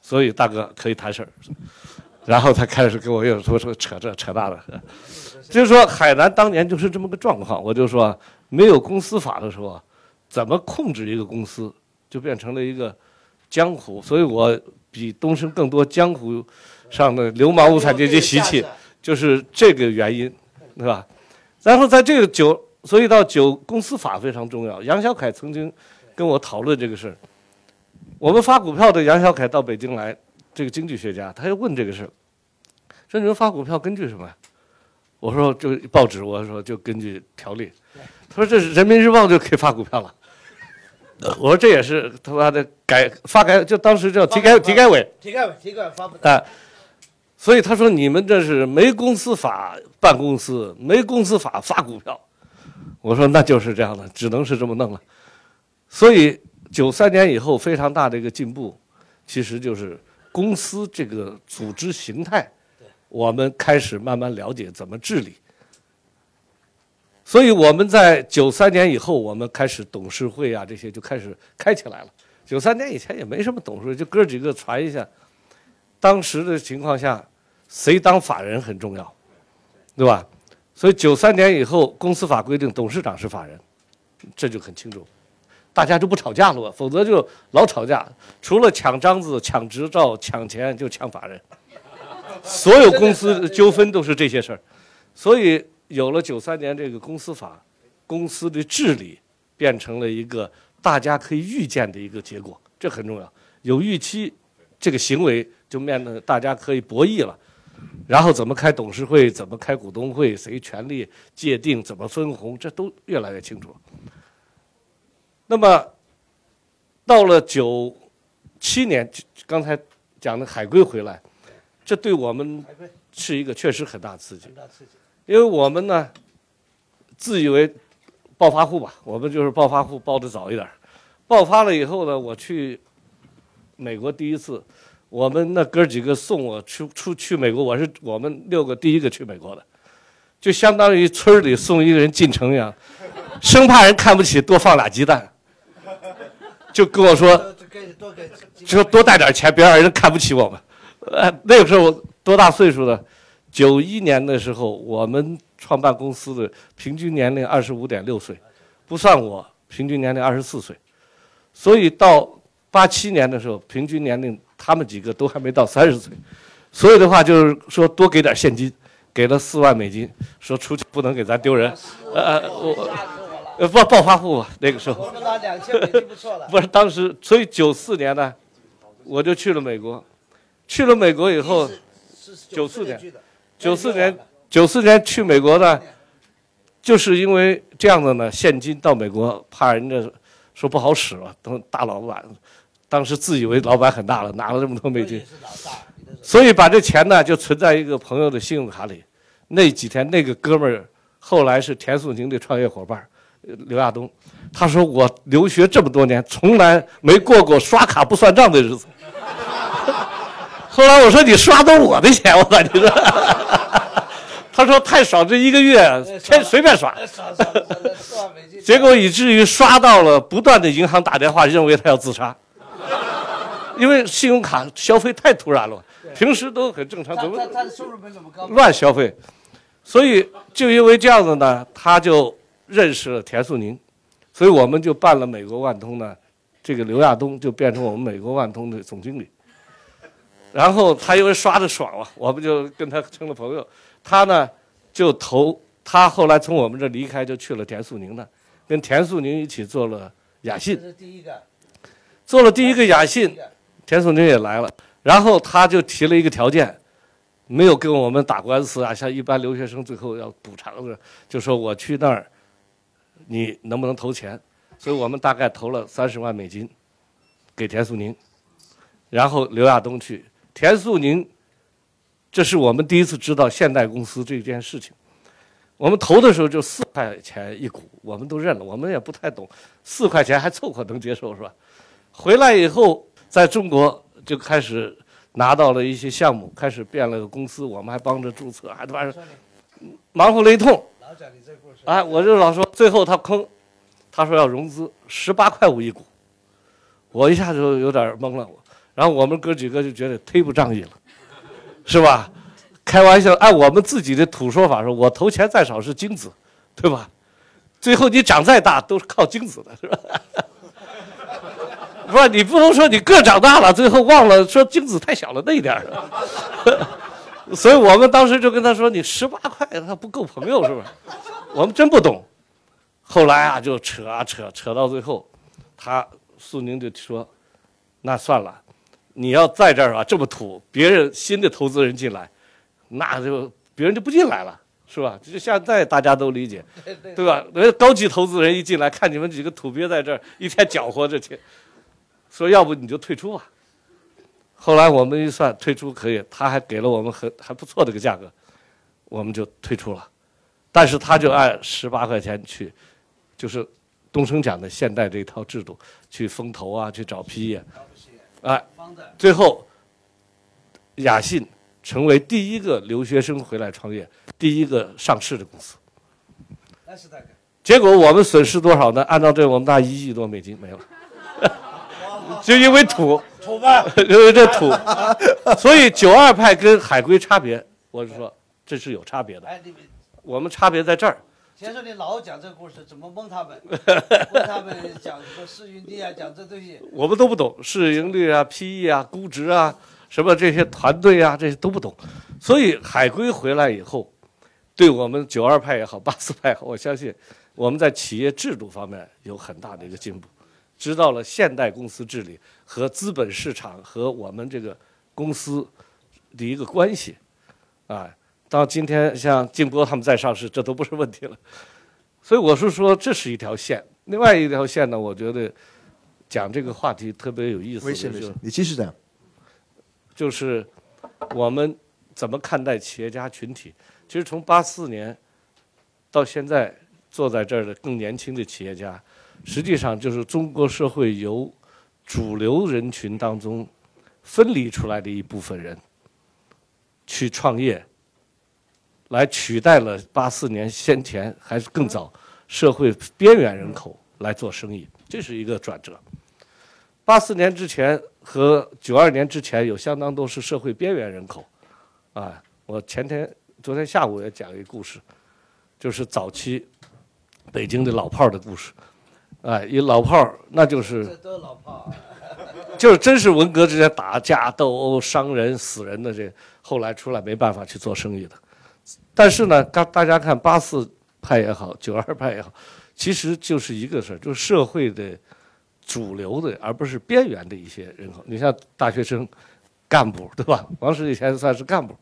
所以大哥可以谈事儿。然后他开始跟我又说说扯这扯那的，就是说海南当年就是这么个状况。我就说没有公司法的时候，怎么控制一个公司，就变成了一个江湖。所以我比东升更多江湖上的流氓无产阶级习气，就是这个原因，对吧？然后在这个九，所以到九公司法非常重要。杨小凯曾经跟我讨论这个事儿。我们发股票的杨小凯到北京来，这个经济学家，他就问这个事儿，说你们发股票根据什么？我说就报纸，我说就根据条例。他说这是人民日报就可以发股票了。我说这也是他妈的改发改，就当时叫体改体改委。体改委体改委发布的。啊，所以他说你们这是没公司法办公司，没公司法发股票。我说那就是这样的，只能是这么弄了。所以九三年以后非常大的一个进步，其实就是公司这个组织形态，我们开始慢慢了解怎么治理。所以我们在九三年以后，我们开始董事会啊这些就开始开起来了。九三年以前也没什么董事会，就哥几个传一下。当时的情况下，谁当法人很重要，对吧？所以九三年以后，公司法规定董事长是法人，这就很清楚，大家就不吵架了吧？否则就老吵架，除了抢章子、抢执照、抢钱，就抢法人。所有公司纠纷都是这些事儿，所以有了九三年这个公司法，公司的治理变成了一个大家可以预见的一个结果，这很重要。有预期，这个行为就面对大家可以博弈了。然后怎么开董事会，怎么开股东会，谁权力界定，怎么分红，这都越来越清楚。那么到了九七年，刚才讲的海归回来，这对我们是一个确实很大刺激。因为我们呢，自以为暴发户吧，我们就是暴发户，暴得早一点。爆发了以后呢，我去美国第一次，我们那哥几个送我去出去美国，我是我们六个第一个去美国的，就相当于村里送一个人进城一样，生怕人看不起，多放俩鸡蛋，就跟我说说多带点钱，别让人看不起我们。呃，那个时候我多大岁数了？九一年的时候，我们创办公司的平均年龄二十五点六岁，不算我，平均年龄二十四岁。所以到八七年的时候，平均年龄他们几个都还没到三十岁。所以的话就是说多给点现金，给了四万美金，说出去不能给咱丢人。呃，我！呃暴暴发户吧那个时候。我们拿两千美金不错了。不是当时，所以九四年呢，我就去了美国。去了美国以后，九四年九四年九四年去美国呢，就是因为这样的呢，现金到美国怕人家说不好使了，等大老板，当时自以为老板很大了，拿了这么多美金所以把这钱呢就存在一个朋友的信用卡里。那几天那个哥们儿后来是田素宁的创业伙伴呃刘亚东，他说我留学这么多年，从来没过过刷卡不算账的日子。*laughs* 后来我说你刷都是我的钱，我感觉说，*laughs* 他说太少，这一个月天随便刷。结果以至于刷到了不断的银行打电话，认为他要自杀，*laughs* 因为信用卡消费太突然了，平时都很正常，怎么。乱消费？所以就因为这样子呢，他就认识了田素宁，所以我们就办了美国万通呢，这个刘亚东就变成我们美国万通的总经理。然后他因为刷的爽了，我们就跟他成了朋友。他呢就投，他后来从我们这离开，就去了田素宁那，跟田素宁一起做了雅信这，是第一个，做了第一个雅信，田素宁也来了，然后他就提了一个条件，没有跟我们打官司啊，像一般留学生最后要补偿的，就说我去那儿，你能不能投钱？所以我们大概投了三十万美金给田素宁，然后刘亚东去，田素宁，这是我们第一次知道现代公司这件事情。我们投的时候就四块钱一股，我们都认了，我们也不太懂，四块钱还凑合能接受是吧？回来以后，在中国就开始拿到了一些项目，开始变了个公司，我们还帮着注册，还反正忙活了一通。哎，我就老说，最后他坑，他说要融资十八块五一股，我一下就有点懵了。我然后我们哥几个就觉得忒不仗义了，是吧？开玩笑，按我们自己的土说法说，我投钱再少是精子，对吧？最后你长再大都是靠精子的，是吧？不 *laughs* 是你不能说你个长大了，最后忘了说精子太小了那一点儿。*laughs* 所以我们当时就跟他说：“你十八块，他不够朋友是吧？” *laughs* 我们真不懂。后来啊，就扯啊扯，扯到最后，他苏宁就说：“那算了，你要在这儿啊这么土，别人新的投资人进来，那就别人就不进来了，是吧？就现在大家都理解，*laughs* 对吧？人家高级投资人一进来，看你们几个土鳖在这儿一天搅和着去，说要不你就退出吧。后来我们一算退出可以，他还给了我们很还不错的一个价格，我们就退出了。但是他就按十八块钱去，就是东升讲的现代这一套制度去风投啊，去找 PE，哎，方的最后雅信成为第一个留学生回来创业、第一个上市的公司。结果我们损失多少呢？按照这，我们大一亿多美金没了，*laughs* 就因为土，土吧，因为这土，所以九二派跟海归差别，我是说这是有差别的。哎，你们我们差别在这儿，先说你老讲这个故事，怎么蒙他们？*laughs* 问他们讲什么市盈率啊，讲这东西。我们都不懂市盈率啊、PE 啊、估值啊，什么这些团队啊，这些都不懂。所以海归回来以后，对我们九二派也好、八四派也好，我相信我们在企业制度方面有很大的一个进步，知道了现代公司治理和资本市场和我们这个公司的一个关系，啊，到今天像静波他们在上市，这都不是问题了。所以我是说，这是一条线。另外一条线呢，我觉得讲这个话题特别有意思的就是你继续讲。就是我们怎么看待企业家群体。其实从八四年到现在坐在这儿的更年轻的企业家，实际上就是中国社会由主流人群当中分离出来的一部分人去创业，来取代了八四年先前还是更早社会边缘人口来做生意，这是一个转折。八四年之前和九二年之前有相当多是社会边缘人口，啊，我前天、昨天下午也讲一个故事，就是早期北京的老炮儿的故事，哎，一老炮儿那就是这都老炮儿。*laughs* 就是真是文革之间打架斗殴、伤人、死人的这，后来出来没办法去做生意的。但是呢，大大家看八四派也好，九二派也好，其实就是一个事儿，就是社会的主流的，而不是边缘的一些人口。你像大学生、干部，对吧？王石以前算是干部，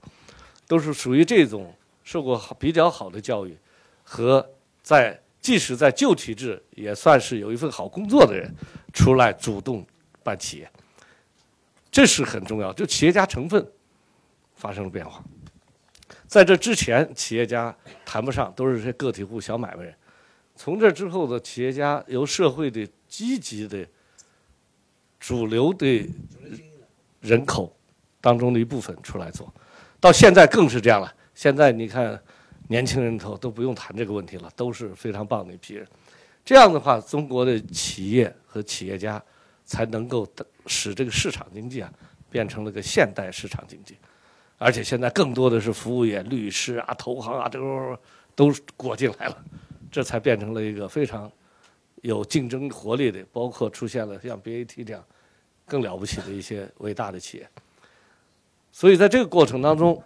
都是属于这种受过好比较好的教育，和在即使在旧体制也算是有一份好工作的人，出来主动办企业，这是很重要。就企业家成分发生了变化。在这之前，企业家谈不上，都是些个体户、小买卖人。从这之后的企业家，由社会的积极的主流的人口当中的一部分出来做，到现在更是这样了。现在你看，年轻人头都不用谈这个问题了，都是非常棒的一批人。这样的话，中国的企业和企业家才能够使这个市场经济啊变成了个现代市场经济。而且现在更多的是服务业、律师啊、投行啊，这个都裹进来了，这才变成了一个非常有竞争活力的，包括出现了像 BAT 这样更了不起的一些伟大的企业。所以在这个过程当中，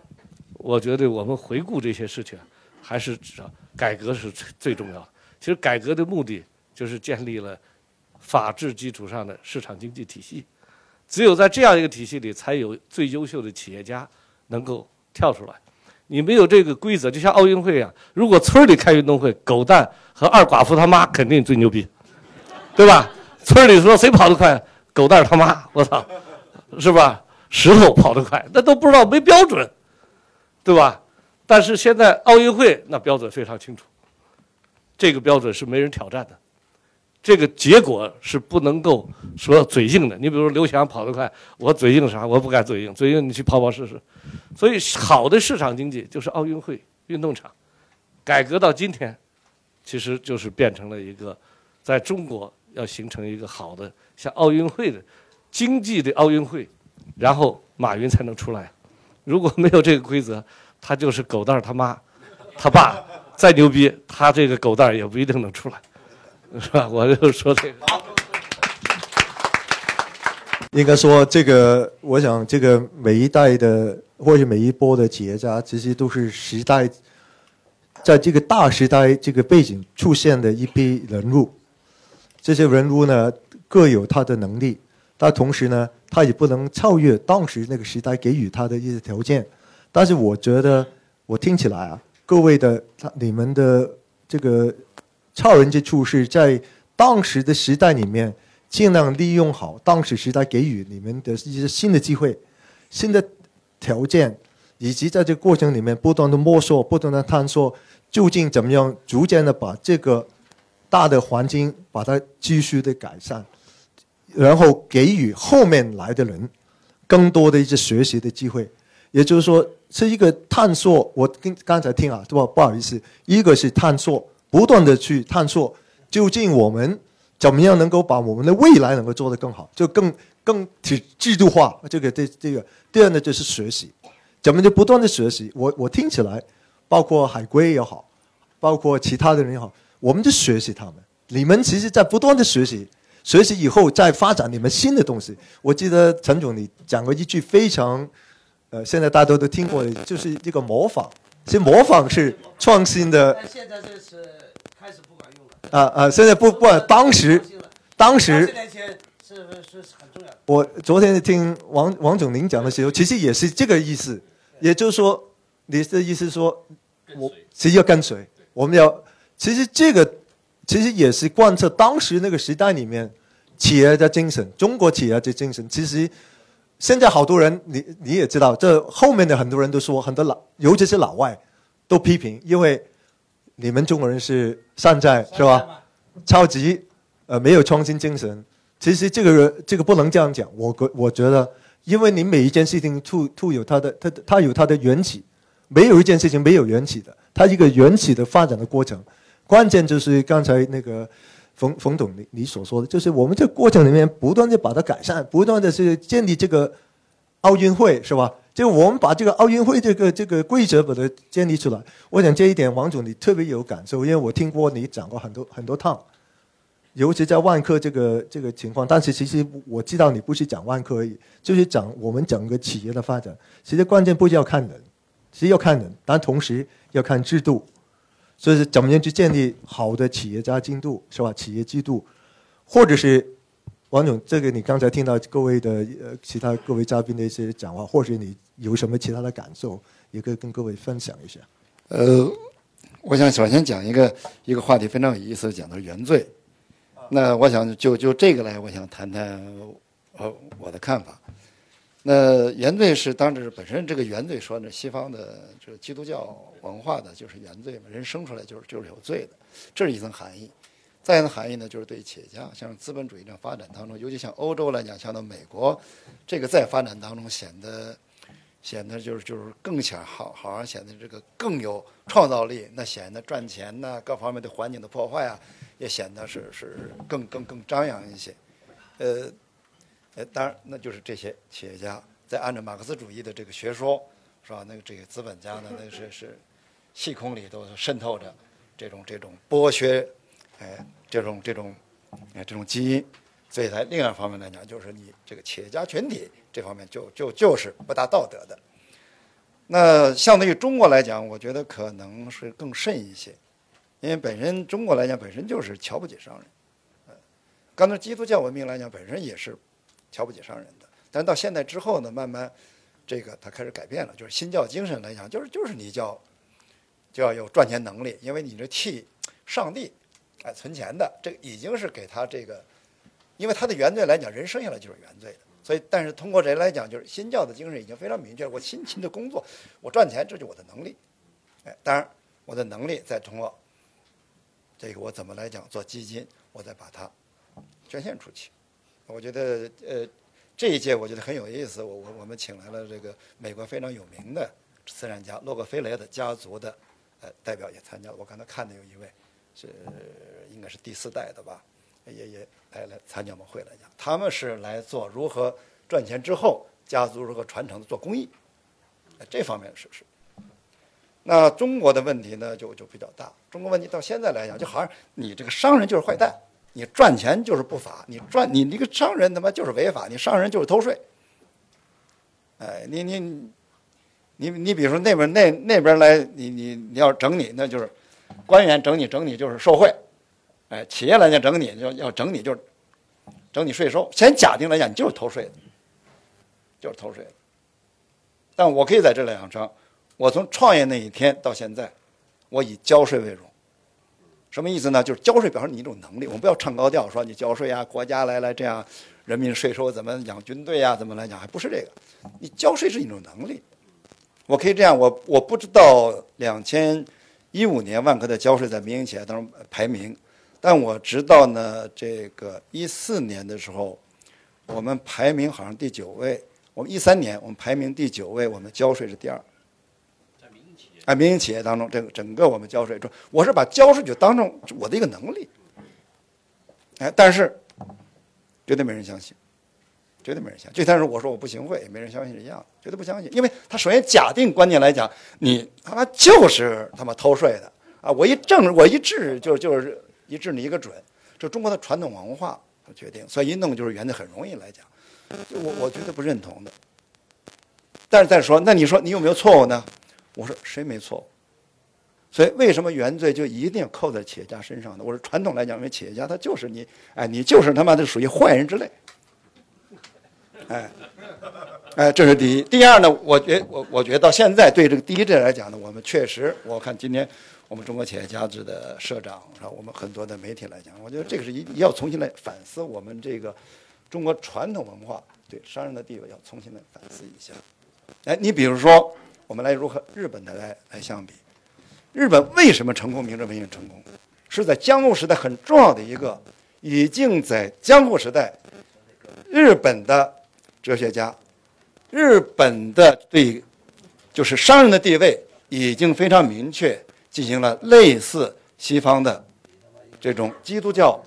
我觉得我们回顾这些事情，还是知道改革是最最重要的。其实改革的目的就是建立了法治基础上的市场经济体系。只有在这样一个体系里，才有最优秀的企业家能够跳出来。你没有这个规则，就像奥运会一样，如果村里开运动会，狗蛋和二寡妇他妈肯定最牛逼，对吧？村里说谁跑得快，狗蛋他妈，我操，是吧？石头跑得快，那都不知道没标准，对吧？但是现在奥运会那标准非常清楚，这个标准是没人挑战的，这个结果是不能够说嘴硬的。你比如说刘翔跑得快，我嘴硬啥？我不敢嘴硬，嘴硬你去跑跑试试。所以好的市场经济就是奥运会运动场，改革到今天，其实就是变成了一个在中国要形成一个好的像奥运会的经济的奥运会，然后马云才能出来。如果没有这个规则，他就是狗蛋儿他妈，他爸再牛逼，他这个狗蛋儿也不一定能出来，是吧？我就说这个。应该说，这个我想，这个每一代的或者每一波的企业家，其实都是时代，在这个大时代这个背景出现的一批人物。这些人物呢，各有他的能力，但同时呢，他也不能超越当时那个时代给予他的一些条件。但是我觉得，我听起来啊，各位的他你们的这个超人之处是在当时的时代里面。尽量利用好当时时代给予你们的一些新的机会、新的条件，以及在这个过程里面不断的摸索、不断的探索，究竟怎么样逐渐的把这个大的环境把它继续的改善，然后给予后面来的人更多的一些学习的机会。也就是说，是一个探索。我跟刚才听啊，对吧？不好意思，一个是探索，不断的去探索，究竟我们。怎么样能够把我们的未来能够做得更好，就更更体制度化？这个这这个，第二呢就是学习，怎么就不断的学习？我我听起来，包括海归也好，包括其他的人也好，我们就学习他们。你们其实在不断的学习，学习以后再发展你们新的东西。我记得陈总你讲过一句非常，呃，现在大家都都听过的，就是这个模仿。其实模仿是创新的。现在这是开始不管用了。啊啊！现在不不，当时，当时，是是很重要的。我昨天听王王总您讲的时候，其实也是这个意思，也就是说，你的意思说，我其实要跟随，我们要，其实这个其实也是贯彻当时那个时代里面企业的精神，中国企业的精神。其实现在好多人，你你也知道，这后面的很多人都说，很多老，尤其是老外，都批评，因为。你们中国人是山寨是吧？超级，呃，没有创新精神。其实这个这个不能这样讲。我我我觉得，因为你每一件事情都都有它的它它有它的缘起，没有一件事情没有缘起的。它一个缘起的发展的过程，关键就是刚才那个冯冯总你你所说的，就是我们这过程里面不断的把它改善，不断的是建立这个奥运会是吧？就我们把这个奥运会这个这个规则把它建立出来，我想这一点王总你特别有感受，因为我听过你讲过很多很多趟，尤其在万科这个这个情况。但是其实我知道你不是讲万科而已，就是讲我们整个企业的发展。其实关键不是要看人，其实要看人，但同时要看制度，所以怎么样去建立好的企业家制度，是吧？企业制度，或者是。王总，这个你刚才听到各位的呃其他各位嘉宾的一些讲话，或者你有什么其他的感受，也可以跟各位分享一下。呃，我想首先讲一个一个话题非常有意思，讲的是原罪。那我想就就这个来，我想谈谈呃我的看法。那原罪是当时本身这个原罪说呢，西方的这个基督教文化的就是原罪嘛，人生出来就是就是有罪的，这是一层含义。再一层含义呢，就是对企业家，像资本主义这样发展当中，尤其像欧洲来讲，像到美国，这个在发展当中显得显得就是就是更显好，好像显得这个更有创造力，那显得赚钱呐，各方面对环境的破坏啊，也显得是是更更更张扬一些。呃，呃，当然，那就是这些企业家在按照马克思主义的这个学说，是吧？那个这个资本家呢，那是是细孔里都渗透着这种这种剥削。哎，这种这种，哎，这种基因，所以在另外一方面来讲，就是你这个企业家群体这方面就就就是不大道德的。那相对于中国来讲，我觉得可能是更甚一些，因为本身中国来讲本身就是瞧不起商人。呃，刚才基督教文明来讲本身也是瞧不起商人的，但到现在之后呢，慢慢这个它开始改变了，就是新教精神来讲，就是就是你叫就要有赚钱能力，因为你这替 *tsk* 上帝哎存钱的，这已经是给他这个，因为他的原罪来讲，人生下来就是原罪的，所以但是通过这来讲，就是新教的精神已经非常明确，我辛勤的工作，我赚钱，这就我的能力，哎，当然我的能力再通过这个我怎么来讲做基金，我再把它捐献出去，我觉得呃。这一届我觉得很有意思，我我我们请来了这个美国非常有名的慈善家洛克菲勒的家族的呃代表也参加了。我刚才看的有一位是应该是第四代的吧，也也来来参加我们会来讲，他们是来做如何赚钱之后家族如何传承的做公益，这方面是不是。那中国的问题呢就就比较大，中国问题到现在来讲就好像你这个商人就是坏蛋。你赚钱就是不法，你赚你那个商人他妈就是违法，你商人就是偷税。哎，你你你你比如说那边那那边来，你你你要整你，那就是官员整你整你就是受贿。哎，企业来讲整你，就要整你就是整你税收。先假定来讲，你就是偷税的，就是偷税的。但我可以在这里讲称，我从创业那一天到现在，我以交税为荣。什么意思呢？就是交税表示你一种能力，我们不要唱高调说你交税啊，国家来来这样，人民税收怎么养军队啊？怎么来讲？还不是这个，你交税是一种能力。我可以这样，我我不知道两千一五年万科的交税在民营企业当中排名，但我知道呢，这个一四年的时候，我们排名好像第九位，我们一三年我们排名第九位，我们交税是第二。哎，民营企业当中，这个整个我们交税中，我是把交税就当成我的一个能力。哎，但是绝对没人相信，绝对没人相信。就像是我说我不行贿，也没人相信一样，绝对不相信。因为他首先假定观念来讲，你他妈就是他妈偷税的啊！我一证，我一治就就是一治你一个准。这中国的传统文化决定，所以一弄就是原罪，很容易来讲。我我绝对不认同的。但是再说，那你说你有没有错误呢？我说谁没错误？所以为什么原罪就一定要扣在企业家身上呢？我说传统来讲，因为企业家他就是你，哎，你就是他妈的属于坏人之类，哎，哎，这是第一。第二呢，我觉我我觉得到现在对这个第一阵来讲呢，我们确实，我看今天我们中国企业家制的社长啊，我们很多的媒体来讲，我觉得这个是一要重新来反思我们这个中国传统文化对商人的地位要重新来反思一下。哎，你比如说。我们来如何日本的来来相比？日本为什么成功？明治维新成功，是在江户时代很重要的一个，已经在江户时代，日本的哲学家，日本的对，就是商人的地位已经非常明确，进行了类似西方的这种基督教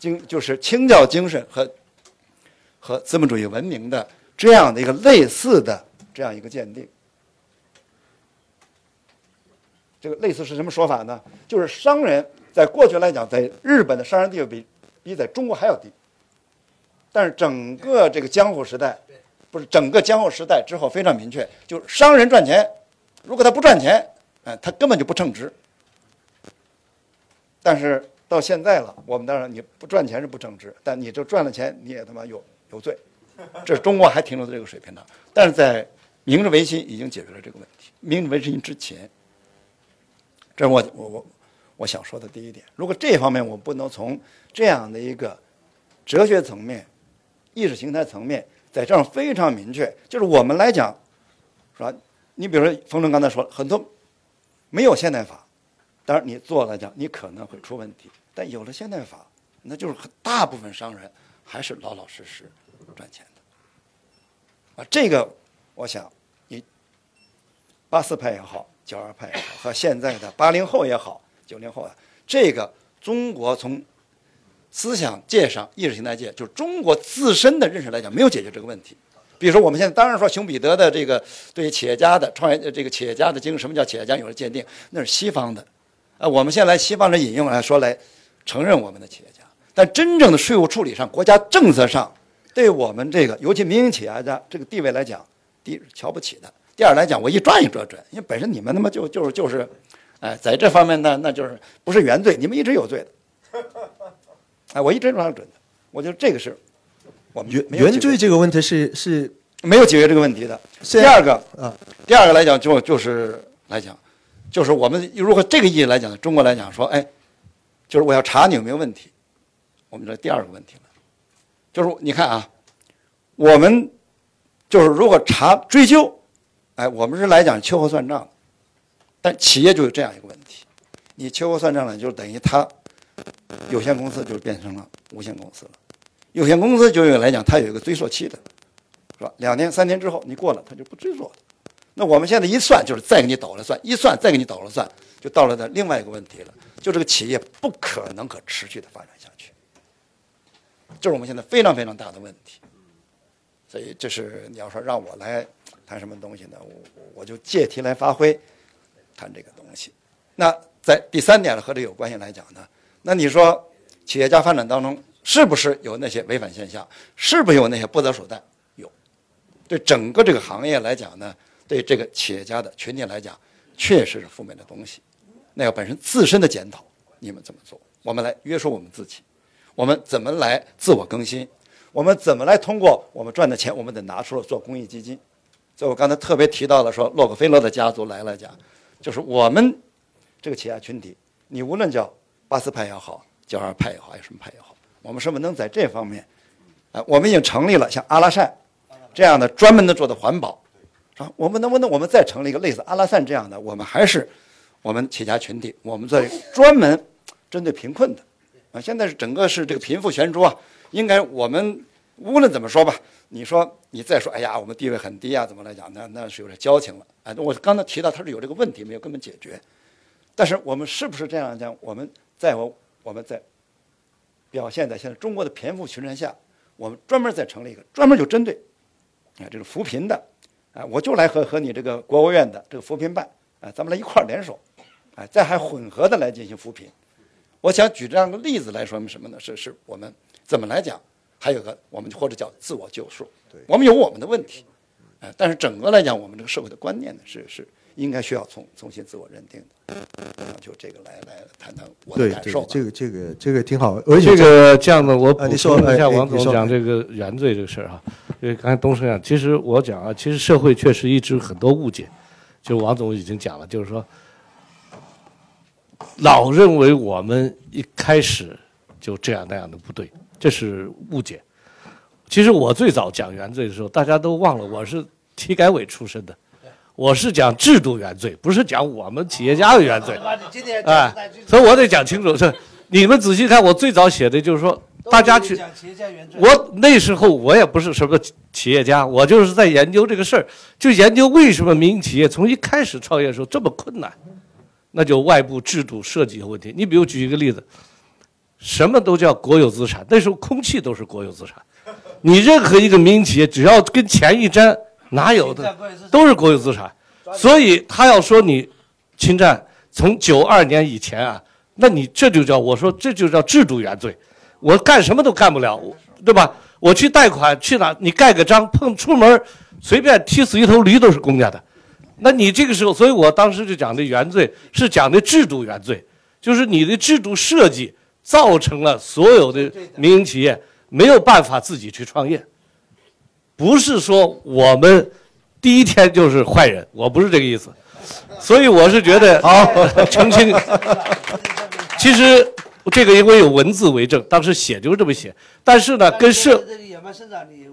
精，就是清教精神和和资本主义文明的这样的一个类似的这样一个鉴定。这个类似是什么说法呢？就是商人在过去来讲，在日本的商人地位比比在中国还要低。但是整个这个江户时代，不是整个江户时代之后非常明确，就是商人赚钱，如果他不赚钱，哎，他根本就不称职。但是到现在了，我们当然你不赚钱是不称职，但你就赚了钱，你也他妈有有罪。这是中国还停留在这个水平呢。但是在明治维新已经解决了这个问题。明治维新之前。这是我我我我想说的第一点。如果这方面我不能从这样的一个哲学层面、意识形态层面，在这儿非常明确，就是我们来讲，是吧？你比如说，冯程刚才说了很多没有现代法，当然你做来讲，你可能会出问题。但有了现代法，那就是大部分商人还是老老实实赚钱的。啊，这个我想，你八四派也好。九二派也好，和现在的八零后也好，九零后啊，这个中国从思想界上、意识形态界，就是中国自身的认识来讲，没有解决这个问题。比如说，我们现在当然说熊彼得的这个对企业家的创业，这个企业家的精神，什么叫企业家有了鉴定，那是西方的，啊，我们现在来西方人引用来说来承认我们的企业家，但真正的税务处理上、国家政策上，对我们这个尤其民营企业家这个地位来讲，第一是瞧不起的。第二来讲，我一抓一抓准，因为本身你们他妈就就是就是，哎，在这方面呢，那就是不是原罪，你们一直有罪的，哎，我一直抓准的，我觉得这个是我们原没有解决原罪这个问题是是没有解决这个问题的。第二个啊，第二个来讲就就是来讲，就是我们如果这个意义来讲，中国来讲说，哎，就是我要查你有没有问题，我们这第二个问题了，就是你看啊，我们就是如果查追究，哎，我们是来讲秋后算账，但企业就有这样一个问题，你秋后算账呢，就等于他有限公司就变成了无限公司了，有限公司就有来讲，它有一个追溯期的。是吧？两年、三年之后你过了，他就不追溯了。那我们现在一算，就是再给你倒了算，一算再给你倒了算，就到了的另外一个问题了，就这个企业不可能可持续的发展下去，这是我们现在非常非常大的问题。所以这是你要说让我来谈什么东西呢？我我就借题来发挥，谈这个东西。那在第三点和这有关系来讲呢，那你说企业家发展当中是不是有那些违反现象？是不是有那些不择手段？有。对整个这个行业来讲呢，对这个企业家的群体来讲，确实是负面的东西。那要本身自身的检讨，你们怎么做？我们来约束我们自己，我们怎么来自我更新？我们怎么来通过我们赚的钱，我们得拿出来做公益基金？所以我刚才特别提到了说，洛克菲勒的家族来了讲，就是我们这个企业家群体，你无论叫巴斯派也好，教二派也好，还是什么派也好，我们是不是能在这方面，啊，我们已经成立了像阿拉善这样的专门的做的环保，啊，我们能不能我们再成立一个类似阿拉善这样的？我们还是我们企业家群体，我们在专门针对贫困的，啊，现在是整个是这个贫富悬殊啊，应该我们无论怎么说吧，你说你再说，哎呀，我们地位很低啊，怎么来讲？那那是有点矫情了。哎，我刚才提到他是有这个问题没有根本解决，但是我们是不是这样讲？我们在我我们在表现在现在中国的贫富群山下，我们专门再成立一个专门就针对。啊，这个扶贫的，啊，我就来和和你这个国务院的这个扶贫办，啊，咱们来一块儿联手，啊，再还混合的来进行扶贫。我想举这样的例子来说明什么呢？是是我们怎么来讲？还有个我们或者叫自我救赎。对，我们有我们的问题，啊，但是整个来讲，我们这个社会的观念呢，是是应该需要重重新自我认定的。我想就这个来来谈谈我的对对感受吧。，这个这个这个挺好，而且这个这样的，我补啊你说充一下王总讲这个原罪这个事儿哈。因为刚才东升讲，其实我讲啊，其实社会确实一直很多误解，就王总已经讲了，就是说，老认为我们一开始就这样那样的不对，这是误解。其实我最早讲原罪的时候，大家都忘了我是体改委出身的，我是讲制度原罪，不是讲我们企业家的原罪。你今天哎，所以我得讲清楚，是你们仔细看，我最早写的就是说，大家去，讲企业家原罪我那时候我也不是什么企业家，我就是在研究这个事儿，就研究为什么民营企业从一开始创业的时候这么困难，那就外部制度设计有问题。你比如举一个例子，什么都叫国有资产，那时候空气都是国有资产，你任何一个民营企业只要跟钱一沾，哪有的？都是国有资产，所以他要说你侵占，从九二年以前啊，那你这就叫我说这就叫制度原罪，我干什么都干不了，对吧？我去贷款去哪？你盖个章，碰出门随便踢死一头驴都是公家的，那你这个时候，所以我当时就讲的原罪是讲的制度原罪，就是你的制度设计造成了所有的。民营企业没有办法自己去创业，不是说我们第一天就是坏人，我不是这个意思，所以我是觉得好。*laughs* 澄清。其实这个因为有文字为证，当时写就是这么写，但是呢，跟社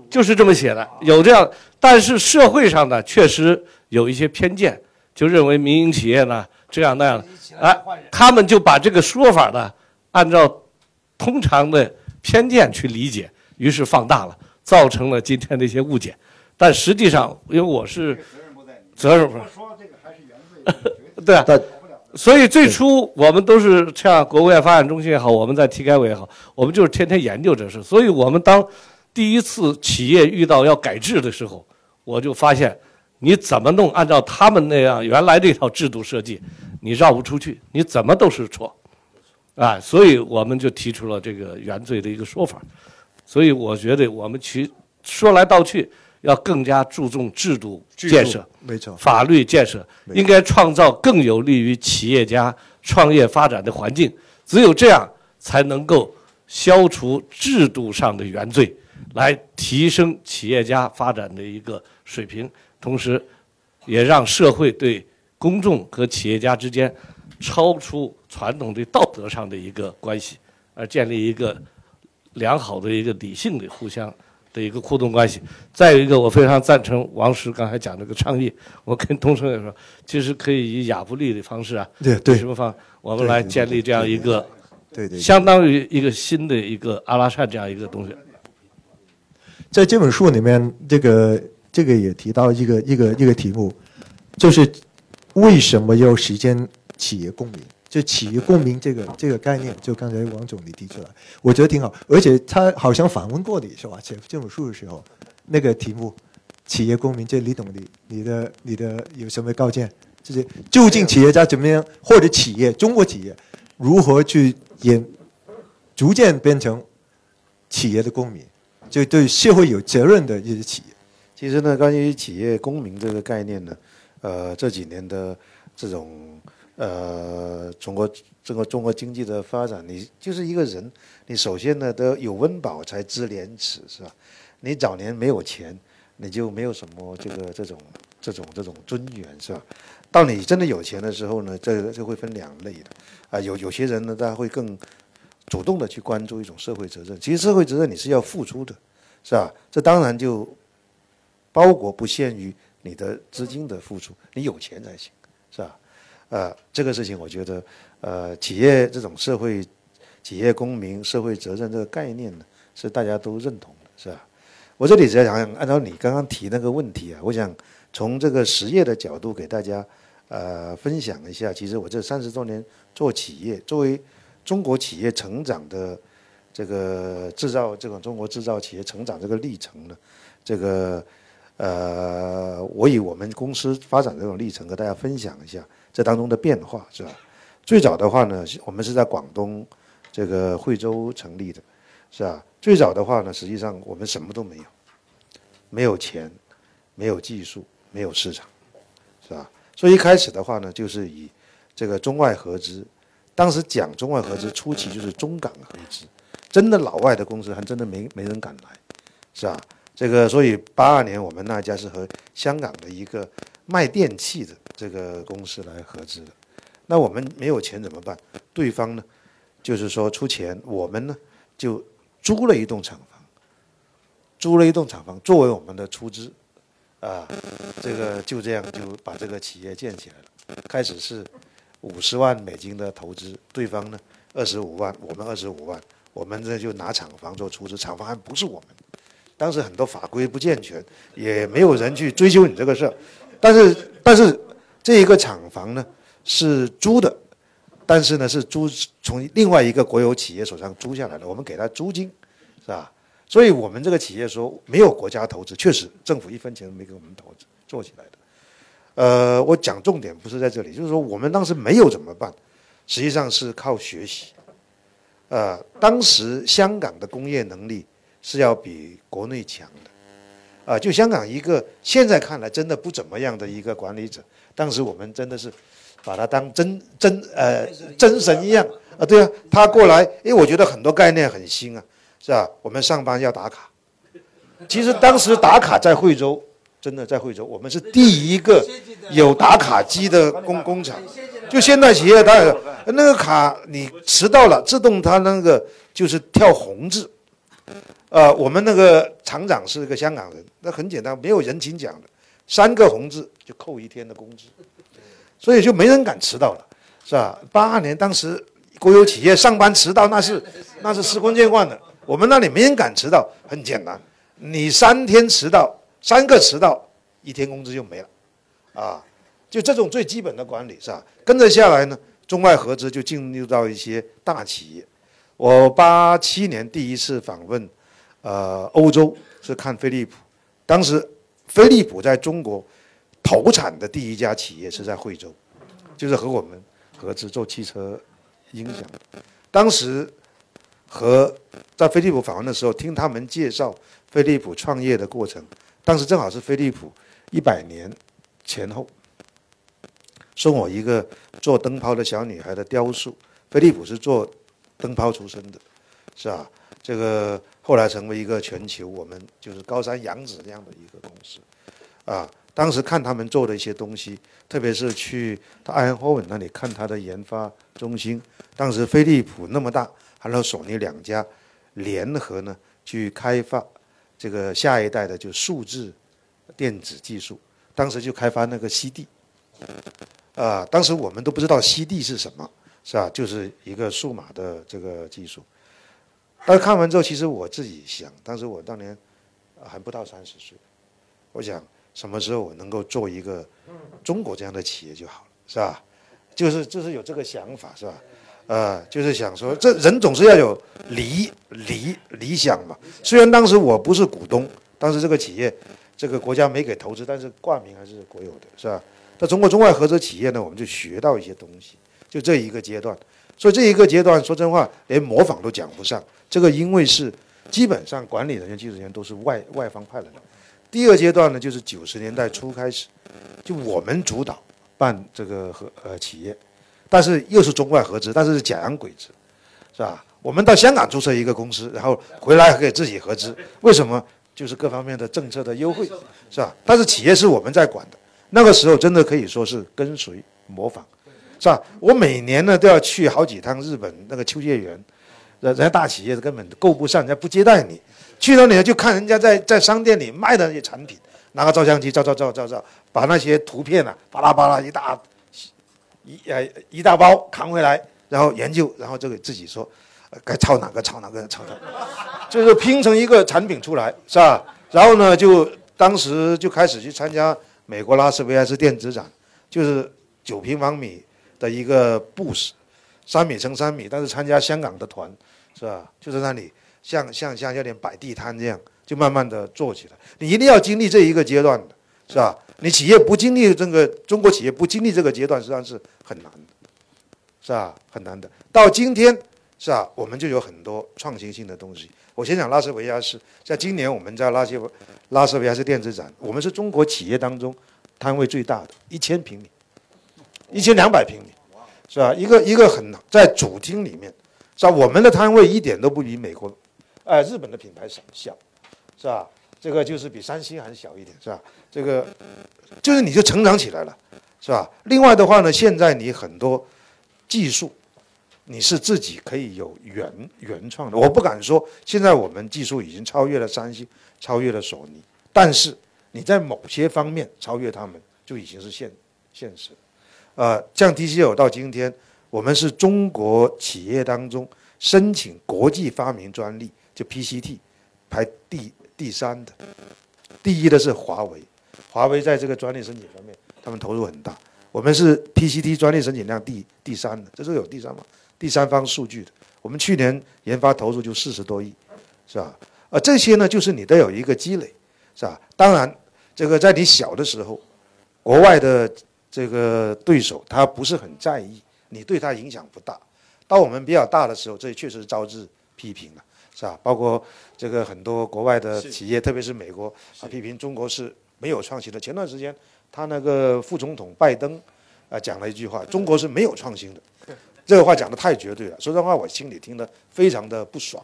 就是这么写的，有这样，但是社会上呢，确实有一些偏见，就认为民营企业呢这样那样，哎，他们就把这个说法呢，按照通常的偏见去理解，于是放大了，造成了今天的一些误解。但实际上，因为我是责任不是，说这个还是原罪，*laughs* 对啊，所以最初我们都是像国务院发展中心也好，我们在体改委也好，我们就是天天研究这事。所以我们当第一次企业遇到要改制的时候，我就发现你怎么弄，按照他们那样原来这套制度设计，你绕不出去，你怎么都是错，啊，所以我们就提出了这个原罪的一个说法。所以我觉得我们去说来道去，要更加注重制度建设。没错，法律建设应该创造更有利于企业家创业发展的环境，只有这样才能够消除制度上的原罪，来提升企业家发展的一个水平，同时，也让社会对公众和企业家之间超出传统的道德上的一个关系，而建立一个良好的一个理性的互相的一个互动关系。再有一个，我非常赞成王石刚才讲这个倡议，我跟东升也说，其实可以以亚布力的方式啊，对对什么方，我们来建立这样一个。对对，相当于一个新的一个阿拉善这样一个东西。在这本书里面，这个这个也提到一个一个一个题目，就是为什么要实现企业公民？就企业公民这个这个概念，就刚才王总你提出来，我觉得挺好。而且他好像访问过你是吧？写这本书的时候，那个题目“企业公民”，这李董你你的你的有什么高见？就是究竟企业家怎么样，或者企业中国企业如何去？也逐渐变成企业的公民，就对社会有责任的一些企业。其实呢，关于企业公民这个概念呢，呃，这几年的这种呃中国这个中国经济的发展，你就是一个人，你首先呢都有温饱才知廉耻，是吧？你早年没有钱，你就没有什么这个这种这种这种尊严，是吧？到你真的有钱的时候呢，这就会分两类的。啊，有有些人呢，他会更主动的去关注一种社会责任。其实社会责任你是要付出的，是吧？这当然就包裹不限于你的资金的付出，你有钱才行，是吧？呃，这个事情我觉得，呃，企业这种社会企业公民社会责任这个概念呢，是大家都认同的，是吧？我这里只要想想，按照你刚刚提那个问题啊，我想从这个实业的角度给大家。呃，分享一下，其实我这三十多年做企业，作为中国企业成长的这个制造，这种中国制造企业成长这个历程呢，这个呃，我以我们公司发展这种历程和大家分享一下这当中的变化，是吧？最早的话呢，我们是在广东这个惠州成立的，是吧？最早的话呢，实际上我们什么都没有，没有钱，没有技术，没有市场，是吧？所以一开始的话呢，就是以这个中外合资，当时讲中外合资初期就是中港合资，真的老外的公司还真的没没人敢来，是吧？这个所以八二年我们那家是和香港的一个卖电器的这个公司来合资的，那我们没有钱怎么办？对方呢，就是说出钱，我们呢就租了一栋厂房，租了一栋厂房作为我们的出资。啊，这个就这样就把这个企业建起来了。开始是五十万美金的投资，对方呢二十五万，我们二十五万，我们这就拿厂房做出资，厂房还不是我们。当时很多法规不健全，也没有人去追究你这个事儿。但是但是这一个厂房呢是租的，但是呢是租从另外一个国有企业手上租下来的，我们给他租金，是吧？所以我们这个企业说没有国家投资，确实政府一分钱都没给我们投资做起来的。呃，我讲重点不是在这里，就是说我们当时没有怎么办？实际上是靠学习。呃，当时香港的工业能力是要比国内强的。啊，就香港一个现在看来真的不怎么样的一个管理者，当时我们真的是把他当真真呃真神一样啊！对啊，他过来，因为我觉得很多概念很新啊。是吧？我们上班要打卡。其实当时打卡在惠州，真的在惠州，我们是第一个有打卡机的工工厂。就现代企业，他那个卡你迟到了，自动它那个就是跳红字。呃，我们那个厂长是个香港人，那很简单，没有人情讲的，三个红字就扣一天的工资，所以就没人敢迟到了，是吧？八二年当时国有企业上班迟到，那是那是司空见惯的。我们那里没人敢迟到，很简单，你三天迟到，三个迟到，一天工资就没了，啊，就这种最基本的管理是吧？跟着下来呢，中外合资就进入到一些大企业。我八七年第一次访问，呃，欧洲是看飞利浦，当时飞利浦在中国投产的第一家企业是在惠州，就是和我们合资做汽车音响，当时。和在飞利浦访问的时候，听他们介绍飞利浦创业的过程。当时正好是飞利浦一百年前后，送我一个做灯泡的小女孩的雕塑。飞利浦是做灯泡出身的，是吧？这个后。来成为一个全球我们就是高山仰止这样的一个公司，啊，当时看他们做的一些东西，特别是去他艾恩霍文那里看他的研发中心，当时飞利浦那么大，还有索尼两家联合呢去开发这个下一代的就数字电子技术，当时就开发那个 CD，啊，当时我们都不知道 CD 是什么，是吧？就是一个数码的这个技术。但是看完之后，其实我自己想，当时我当年还不到三十岁，我想什么时候我能够做一个中国这样的企业就好了，是吧？就是就是有这个想法，是吧？呃，就是想说，这人总是要有理理理想嘛。虽然当时我不是股东，当时这个企业这个国家没给投资，但是冠名还是国有的，是吧？那中国中外合资企业呢，我们就学到一些东西，就这一个阶段。所以这一个阶段，说真话，连模仿都讲不上。这个因为是基本上管理人员、技术人员都是外外方派来的。第二阶段呢，就是九十年代初开始，就我们主导办这个合呃企业，但是又是中外合资，但是是假洋鬼子，是吧？我们到香港注册一个公司，然后回来可以自己合资，为什么？就是各方面的政策的优惠，是吧？但是企业是我们在管的。那个时候真的可以说是跟随模仿，是吧？我每年呢都要去好几趟日本那个秋叶原，人家大企业根本够不上，人家不接待你。去到你就看人家在在商店里卖的那些产品，拿个照相机照照照照照，把那些图片啊巴拉巴拉一大一呃一大包扛回来，然后研究，然后就给自己说，该抄哪个抄哪个抄哪个，就是拼成一个产品出来，是吧？然后呢，就当时就开始去参加。美国拉斯维加斯电子展，就是九平方米的一个布什，三米乘三米，但是参加香港的团，是吧？就在那里像像像有点摆地摊这样，就慢慢的做起来。你一定要经历这一个阶段的，是吧？你企业不经历这个中国企业不经历这个阶段，实际上是很难的，是吧？很难的。到今天，是吧？我们就有很多创新性的东西。我先讲拉斯维加斯，在今年我们在拉斯拉斯维加斯电子展，我们是中国企业当中摊位最大的，一千平米，一千两百平米，是吧？一个一个很在主厅里面，是吧？我们的摊位一点都不比美国，哎，日本的品牌小，是吧？这个就是比三星还小一点，是吧？这个就是你就成长起来了，是吧？另外的话呢，现在你很多技术。你是自己可以有原原创的，我不敢说现在我们技术已经超越了三星，超越了索尼，但是你在某些方面超越他们就已经是现现实。呃，像 TCL 到今天，我们是中国企业当中申请国际发明专利就 PCT 排第第三的，第一的是华为，华为在这个专利申请方面他们投入很大，我们是 PCT 专利申请量第第三的，这是有第三方？第三方数据的，我们去年研发投入就四十多亿，是吧？呃这些呢，就是你都有一个积累，是吧？当然，这个在你小的时候，国外的这个对手他不是很在意，你对他影响不大。当我们比较大的时候，这确实招致批评了，是吧？包括这个很多国外的企业，特别是美国，啊，批评中国是没有创新的。前段时间，他那个副总统拜登啊讲了一句话：中国是没有创新的。这个话讲的太绝对了，说实话，我心里听得非常的不爽，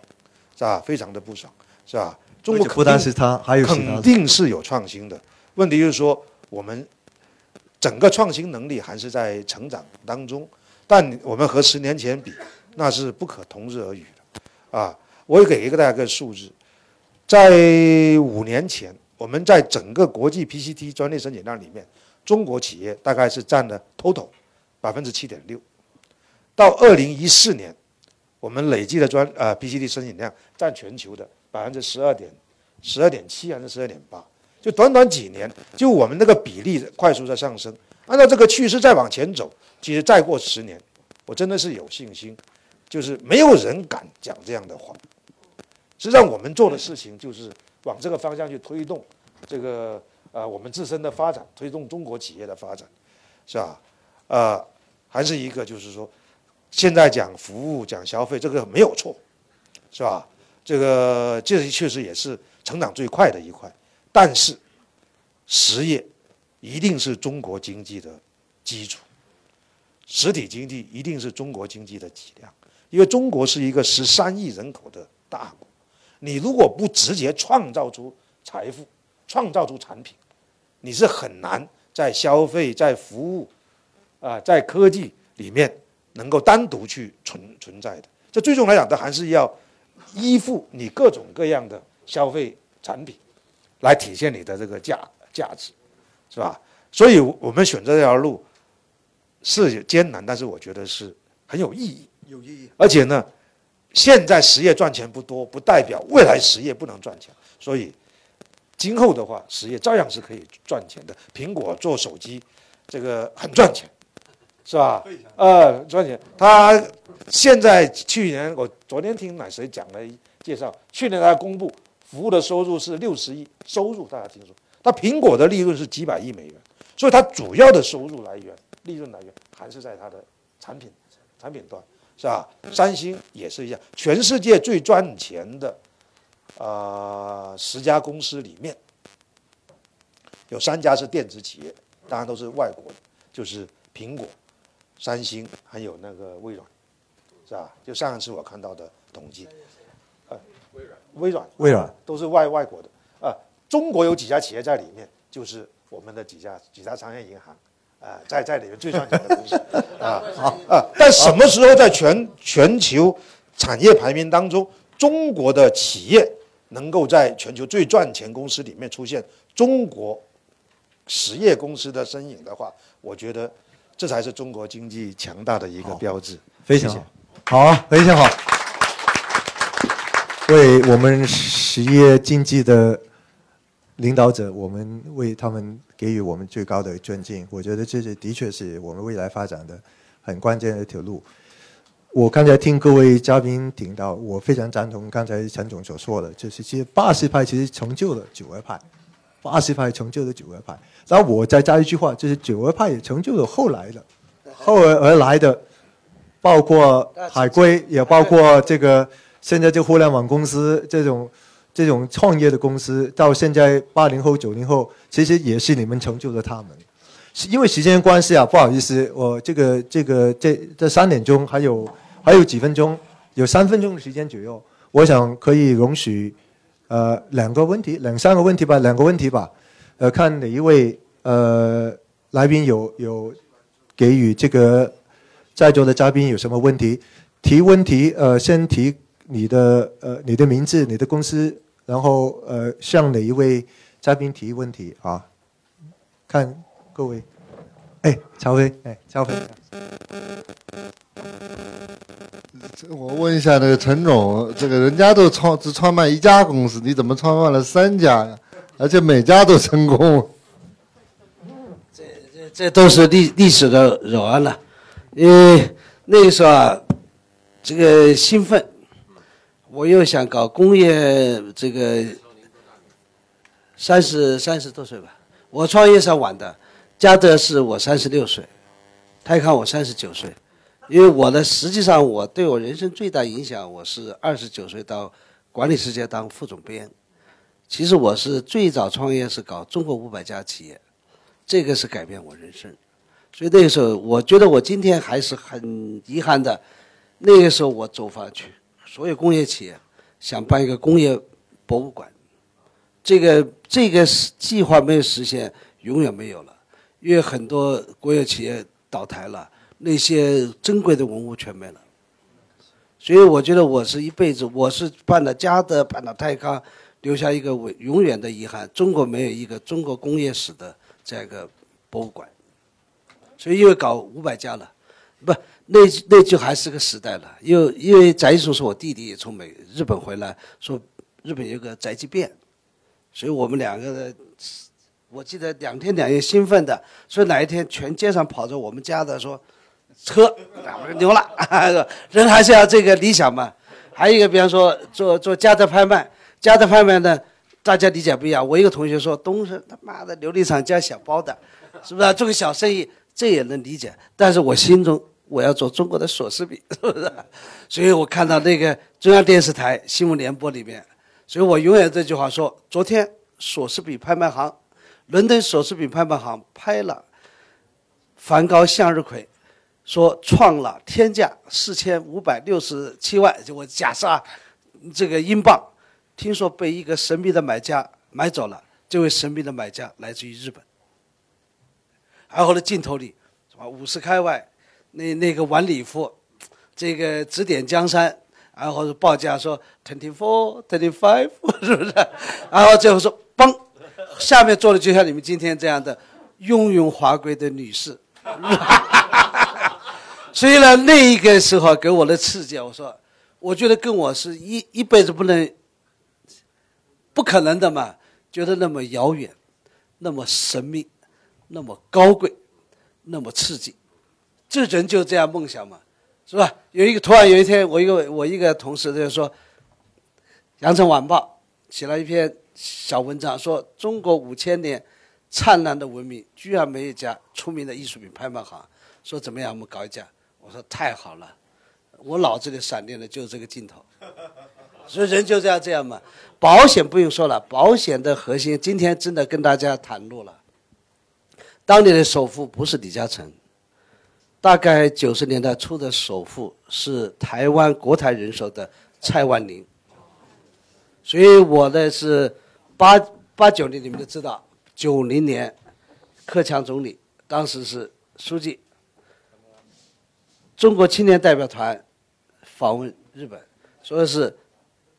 是吧？非常的不爽，是吧？中国不单是他，还有肯定是有创新的。问题就是说，我们整个创新能力还是在成长当中，但我们和十年前比，那是不可同日而语的。啊，我也给一个大家个数字，在五年前，我们在整个国际 PCT 专利申请量里面，中国企业大概是占了 total 百分之七点六。到二零一四年，我们累计的专呃 PCT 申请量占全球的百分之十二点十二点七还是十二点八？就短短几年，就我们那个比例快速在上升。按照这个趋势再往前走，其实再过十年，我真的是有信心，就是没有人敢讲这样的话。实际上，我们做的事情就是往这个方向去推动这个呃我们自身的发展，推动中国企业的发展，是吧？呃，还是一个就是说。现在讲服务、讲消费，这个没有错，是吧？这个这确实也是成长最快的一块。但是，实业一定是中国经济的基础，实体经济一定是中国经济的脊梁。因为中国是一个十三亿人口的大国，你如果不直接创造出财富、创造出产品，你是很难在消费、在服务啊、在科技里面能够单独去存存在的。这最终来讲，它还是要依附你各种各样的消费产品，来体现你的这个价价值，是吧？所以我们选择这条路是艰难，但是我觉得是很有意义。有意义。而且呢，现在实业赚钱不多，不代表未来实业不能赚钱。所以，今后的话，实业照样是可以赚钱的。苹果做手机，这个很赚钱，是吧？呃，赚钱。他现在去年我昨天听哪谁讲了介绍，去年他公布服务的收入是六十亿，收入大家听说，他苹果的利润是几百亿美元，所以它主要的收入来源、利润来源还是在它的产品产品端。是吧？三星也是一样，全世界最赚钱的，呃，十家公司里面，有三家是电子企业，当然都是外国的，就是苹果、三星还有那个微软，是吧？就上一次我看到的统计，微软、微软、都是外外国的，啊、中国有几家企业在里面，就是我们的几家几家商业银行。啊、在在里面最赚钱的公司 *laughs* 啊啊！但什么时候在全全球产业排名当中，中国的企业能够在全球最赚钱公司里面出现中国实业公司的身影的话，我觉得这才是中国经济强大的一个标志。非常好，好啊，非常好。为我们实业经济的领导者，我们为他们给予我们最高的尊敬。我觉得这是的确是我们未来发展的很关键的一条路。我刚才听各位嘉宾听到，我非常赞同刚才陈总所说的，就是其实八十派其实成就了九二派，八十派成就了九二派。然后我再加一句话，就是九二派也成就了后来的，*laughs* 后而而来的，包括海归，也包括这个现在这互联网公司这种这种创业的公司，到现在八零后、九零后，其实也是你们成就了他们。因为时间关系啊，不好意思，我这个这个这这三点钟还有还有几分钟，有三分钟的时间左右，我想可以容许呃两个问题，两三个问题吧，两个问题吧，呃，看哪一位呃来宾有有给予这个在座的嘉宾有什么问题提问题，呃，先提你的呃你的名字、你的公司，然后呃向哪一位嘉宾提问题啊？看各位，哎，乔飞，哎，乔飞，我问一下那个陈总，这个人家都创只创办一家公司，你怎么创办了三家呀？而且每家都成功。这这这都是历历史的扰案了。因为那个时候啊，这个兴奋，我又想搞工业，这个三十三十多岁吧，我创业是晚的，嘉德是我三十六岁，泰康我三十九岁，因为我的实际上我对我人生最大影响，我是二十九岁到管理世界当副总编，其实我是最早创业是搞中国五百家企业。这个是改变我人生，所以那个时候，我觉得我今天还是很遗憾的。那个时候我走访去所有工业企业，想办一个工业博物馆，这个这个计划没有实现，永远没有了，因为很多国有企业倒台了，那些珍贵的文物全没了。所以我觉得我是一辈子，我是办了嘉德，办了泰康，留下一个永远的遗憾。中国没有一个中国工业史的。这样一个博物馆，所以因为搞五百家了，不，那那就还是个时代了。因为因为翟一松是我弟弟从美日本回来，说日本有个宅急便，所以我们两个的，我记得两天两夜兴奋的，所以哪一天全街上跑着我们家的说，车，我说牛了，*laughs* 人还是要这个理想嘛。还有一个，比方说做做家的拍卖，家的拍卖呢。大家理解不一样。我一个同学说：“东升他妈的琉璃厂加小包的，是不是做个小生意？这也能理解。但是我心中我要做中国的索斯比，*laughs* 是不是？所以我看到那个中央电视台新闻联播里面，所以我永远这句话说：昨天索斯比拍卖行，伦敦索斯比拍卖行拍了梵高向日葵，说创了天价四千五百六十七万，就我假设啊，这个英镑。”听说被一个神秘的买家买走了。这位神秘的买家来自于日本。然后呢，镜头里什么？五十开外，那那个晚礼服，这个指点江山，然后报价说 twenty four *laughs* twenty five，*laughs* 是不是？然后最后说嘣，下面坐的就像你们今天这样的雍容华贵的女士。*laughs* 所以呢，那一个时候给我的刺激，我说，我觉得跟我是一一辈子不能，不可能的嘛，觉得那么遥远，那么神秘。那么高贵，那么刺激，这人就这样梦想嘛，是吧？有一个突然有一天，我一个我一个同事就说，《羊城晚报》写了一篇小文章，说中国五千年灿烂的文明，居然没有一家出名的艺术品拍卖行，说怎么样？我们搞一家。我说太好了，我脑子里闪电的就是这个镜头，*laughs* 所以人就这样这样嘛。保险不用说了，保险的核心今天真的跟大家袒露了。当年的首富不是李嘉诚，大概九十年代初的首富是台湾国台人寿的蔡万林。所以我呢是八八九年，你们都知道，九零年，克强总理当时是书记，中国青年代表团访问日本，说是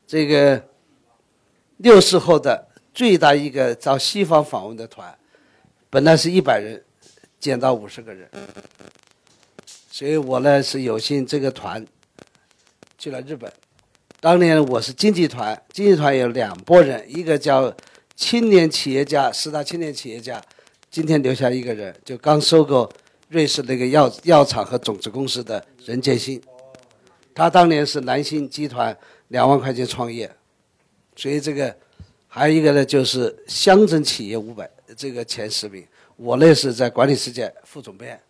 这个六四后的最大一个到西方访问的团。本来是一百人，减到五十个人，所以我呢是有幸这个团去了日本。当年我是经济团，经济团有两拨人，一个叫青年企业家，十大青年企业家，今天留下一个人，就刚收购瑞士那个药药厂和种子公司的任建新，他当年是南星集团两万块钱创业，所以这个还有一个呢，就是乡镇企业五百。这个前十名，我那是在管理世界副总编，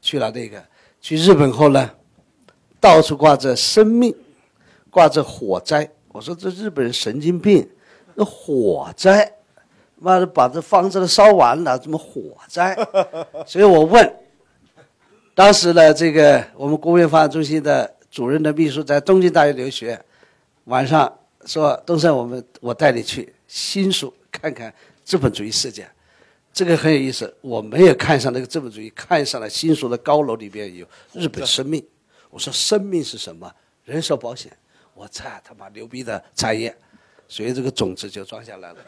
去了那个，去日本后呢，到处挂着生命，挂着火灾。我说这日本人神经病，那火灾，妈的把这房子都烧完了，怎么火灾？*laughs* 所以我问，当时呢，这个我们国务院发展中心的主任的秘书在东京大学留学，晚上说东山，我们我带你去新宿看看资本主义世界。这个很有意思，我没有看上那个资本主义，看上了新宿的高楼里边有日本生命。我说生命是什么？人寿保险。我操他妈牛逼的产业，所以这个种子就装下来了。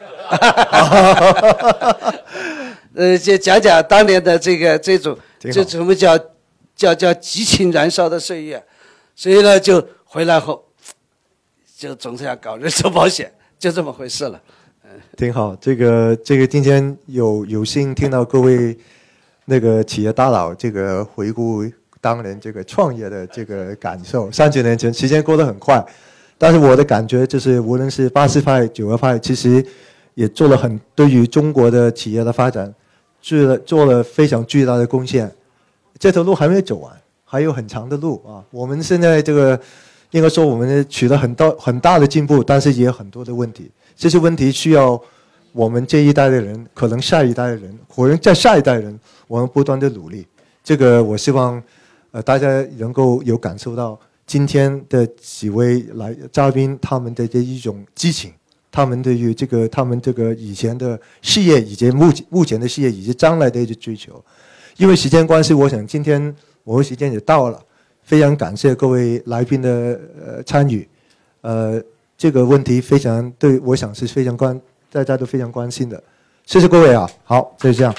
*laughs* 呃，就讲讲当年的这个这种，这什么叫叫叫激情燃烧的岁月。所以呢，就回来后就总是要搞人寿保险，就这么回事了。*laughs* 挺好，这个这个今天有有幸听到各位那个企业大佬这个回顾当年这个创业的这个感受。三十年前，时间过得很快，但是我的感觉就是，无论是八四派、九二派，其实也做了很对于中国的企业的发展做了做了非常巨大的贡献。这条路还没走完，还有很长的路啊！我们现在这个应该说我们取得很大很大的进步，但是也有很多的问题。这些问题需要我们这一代的人，可能下一代的人，可能在下一代人，我们不断的努力。这个我希望，呃，大家能够有感受到今天的几位来嘉宾他们的这一种激情，他们对于这个他们这个以前的事业，以及目目前的事业，以及将来的一些追求。因为时间关系，我想今天我们时间也到了，非常感谢各位来宾的呃参与，呃。这个问题非常对，我想是非常关，大家都非常关心的。谢谢各位啊，好，就这样。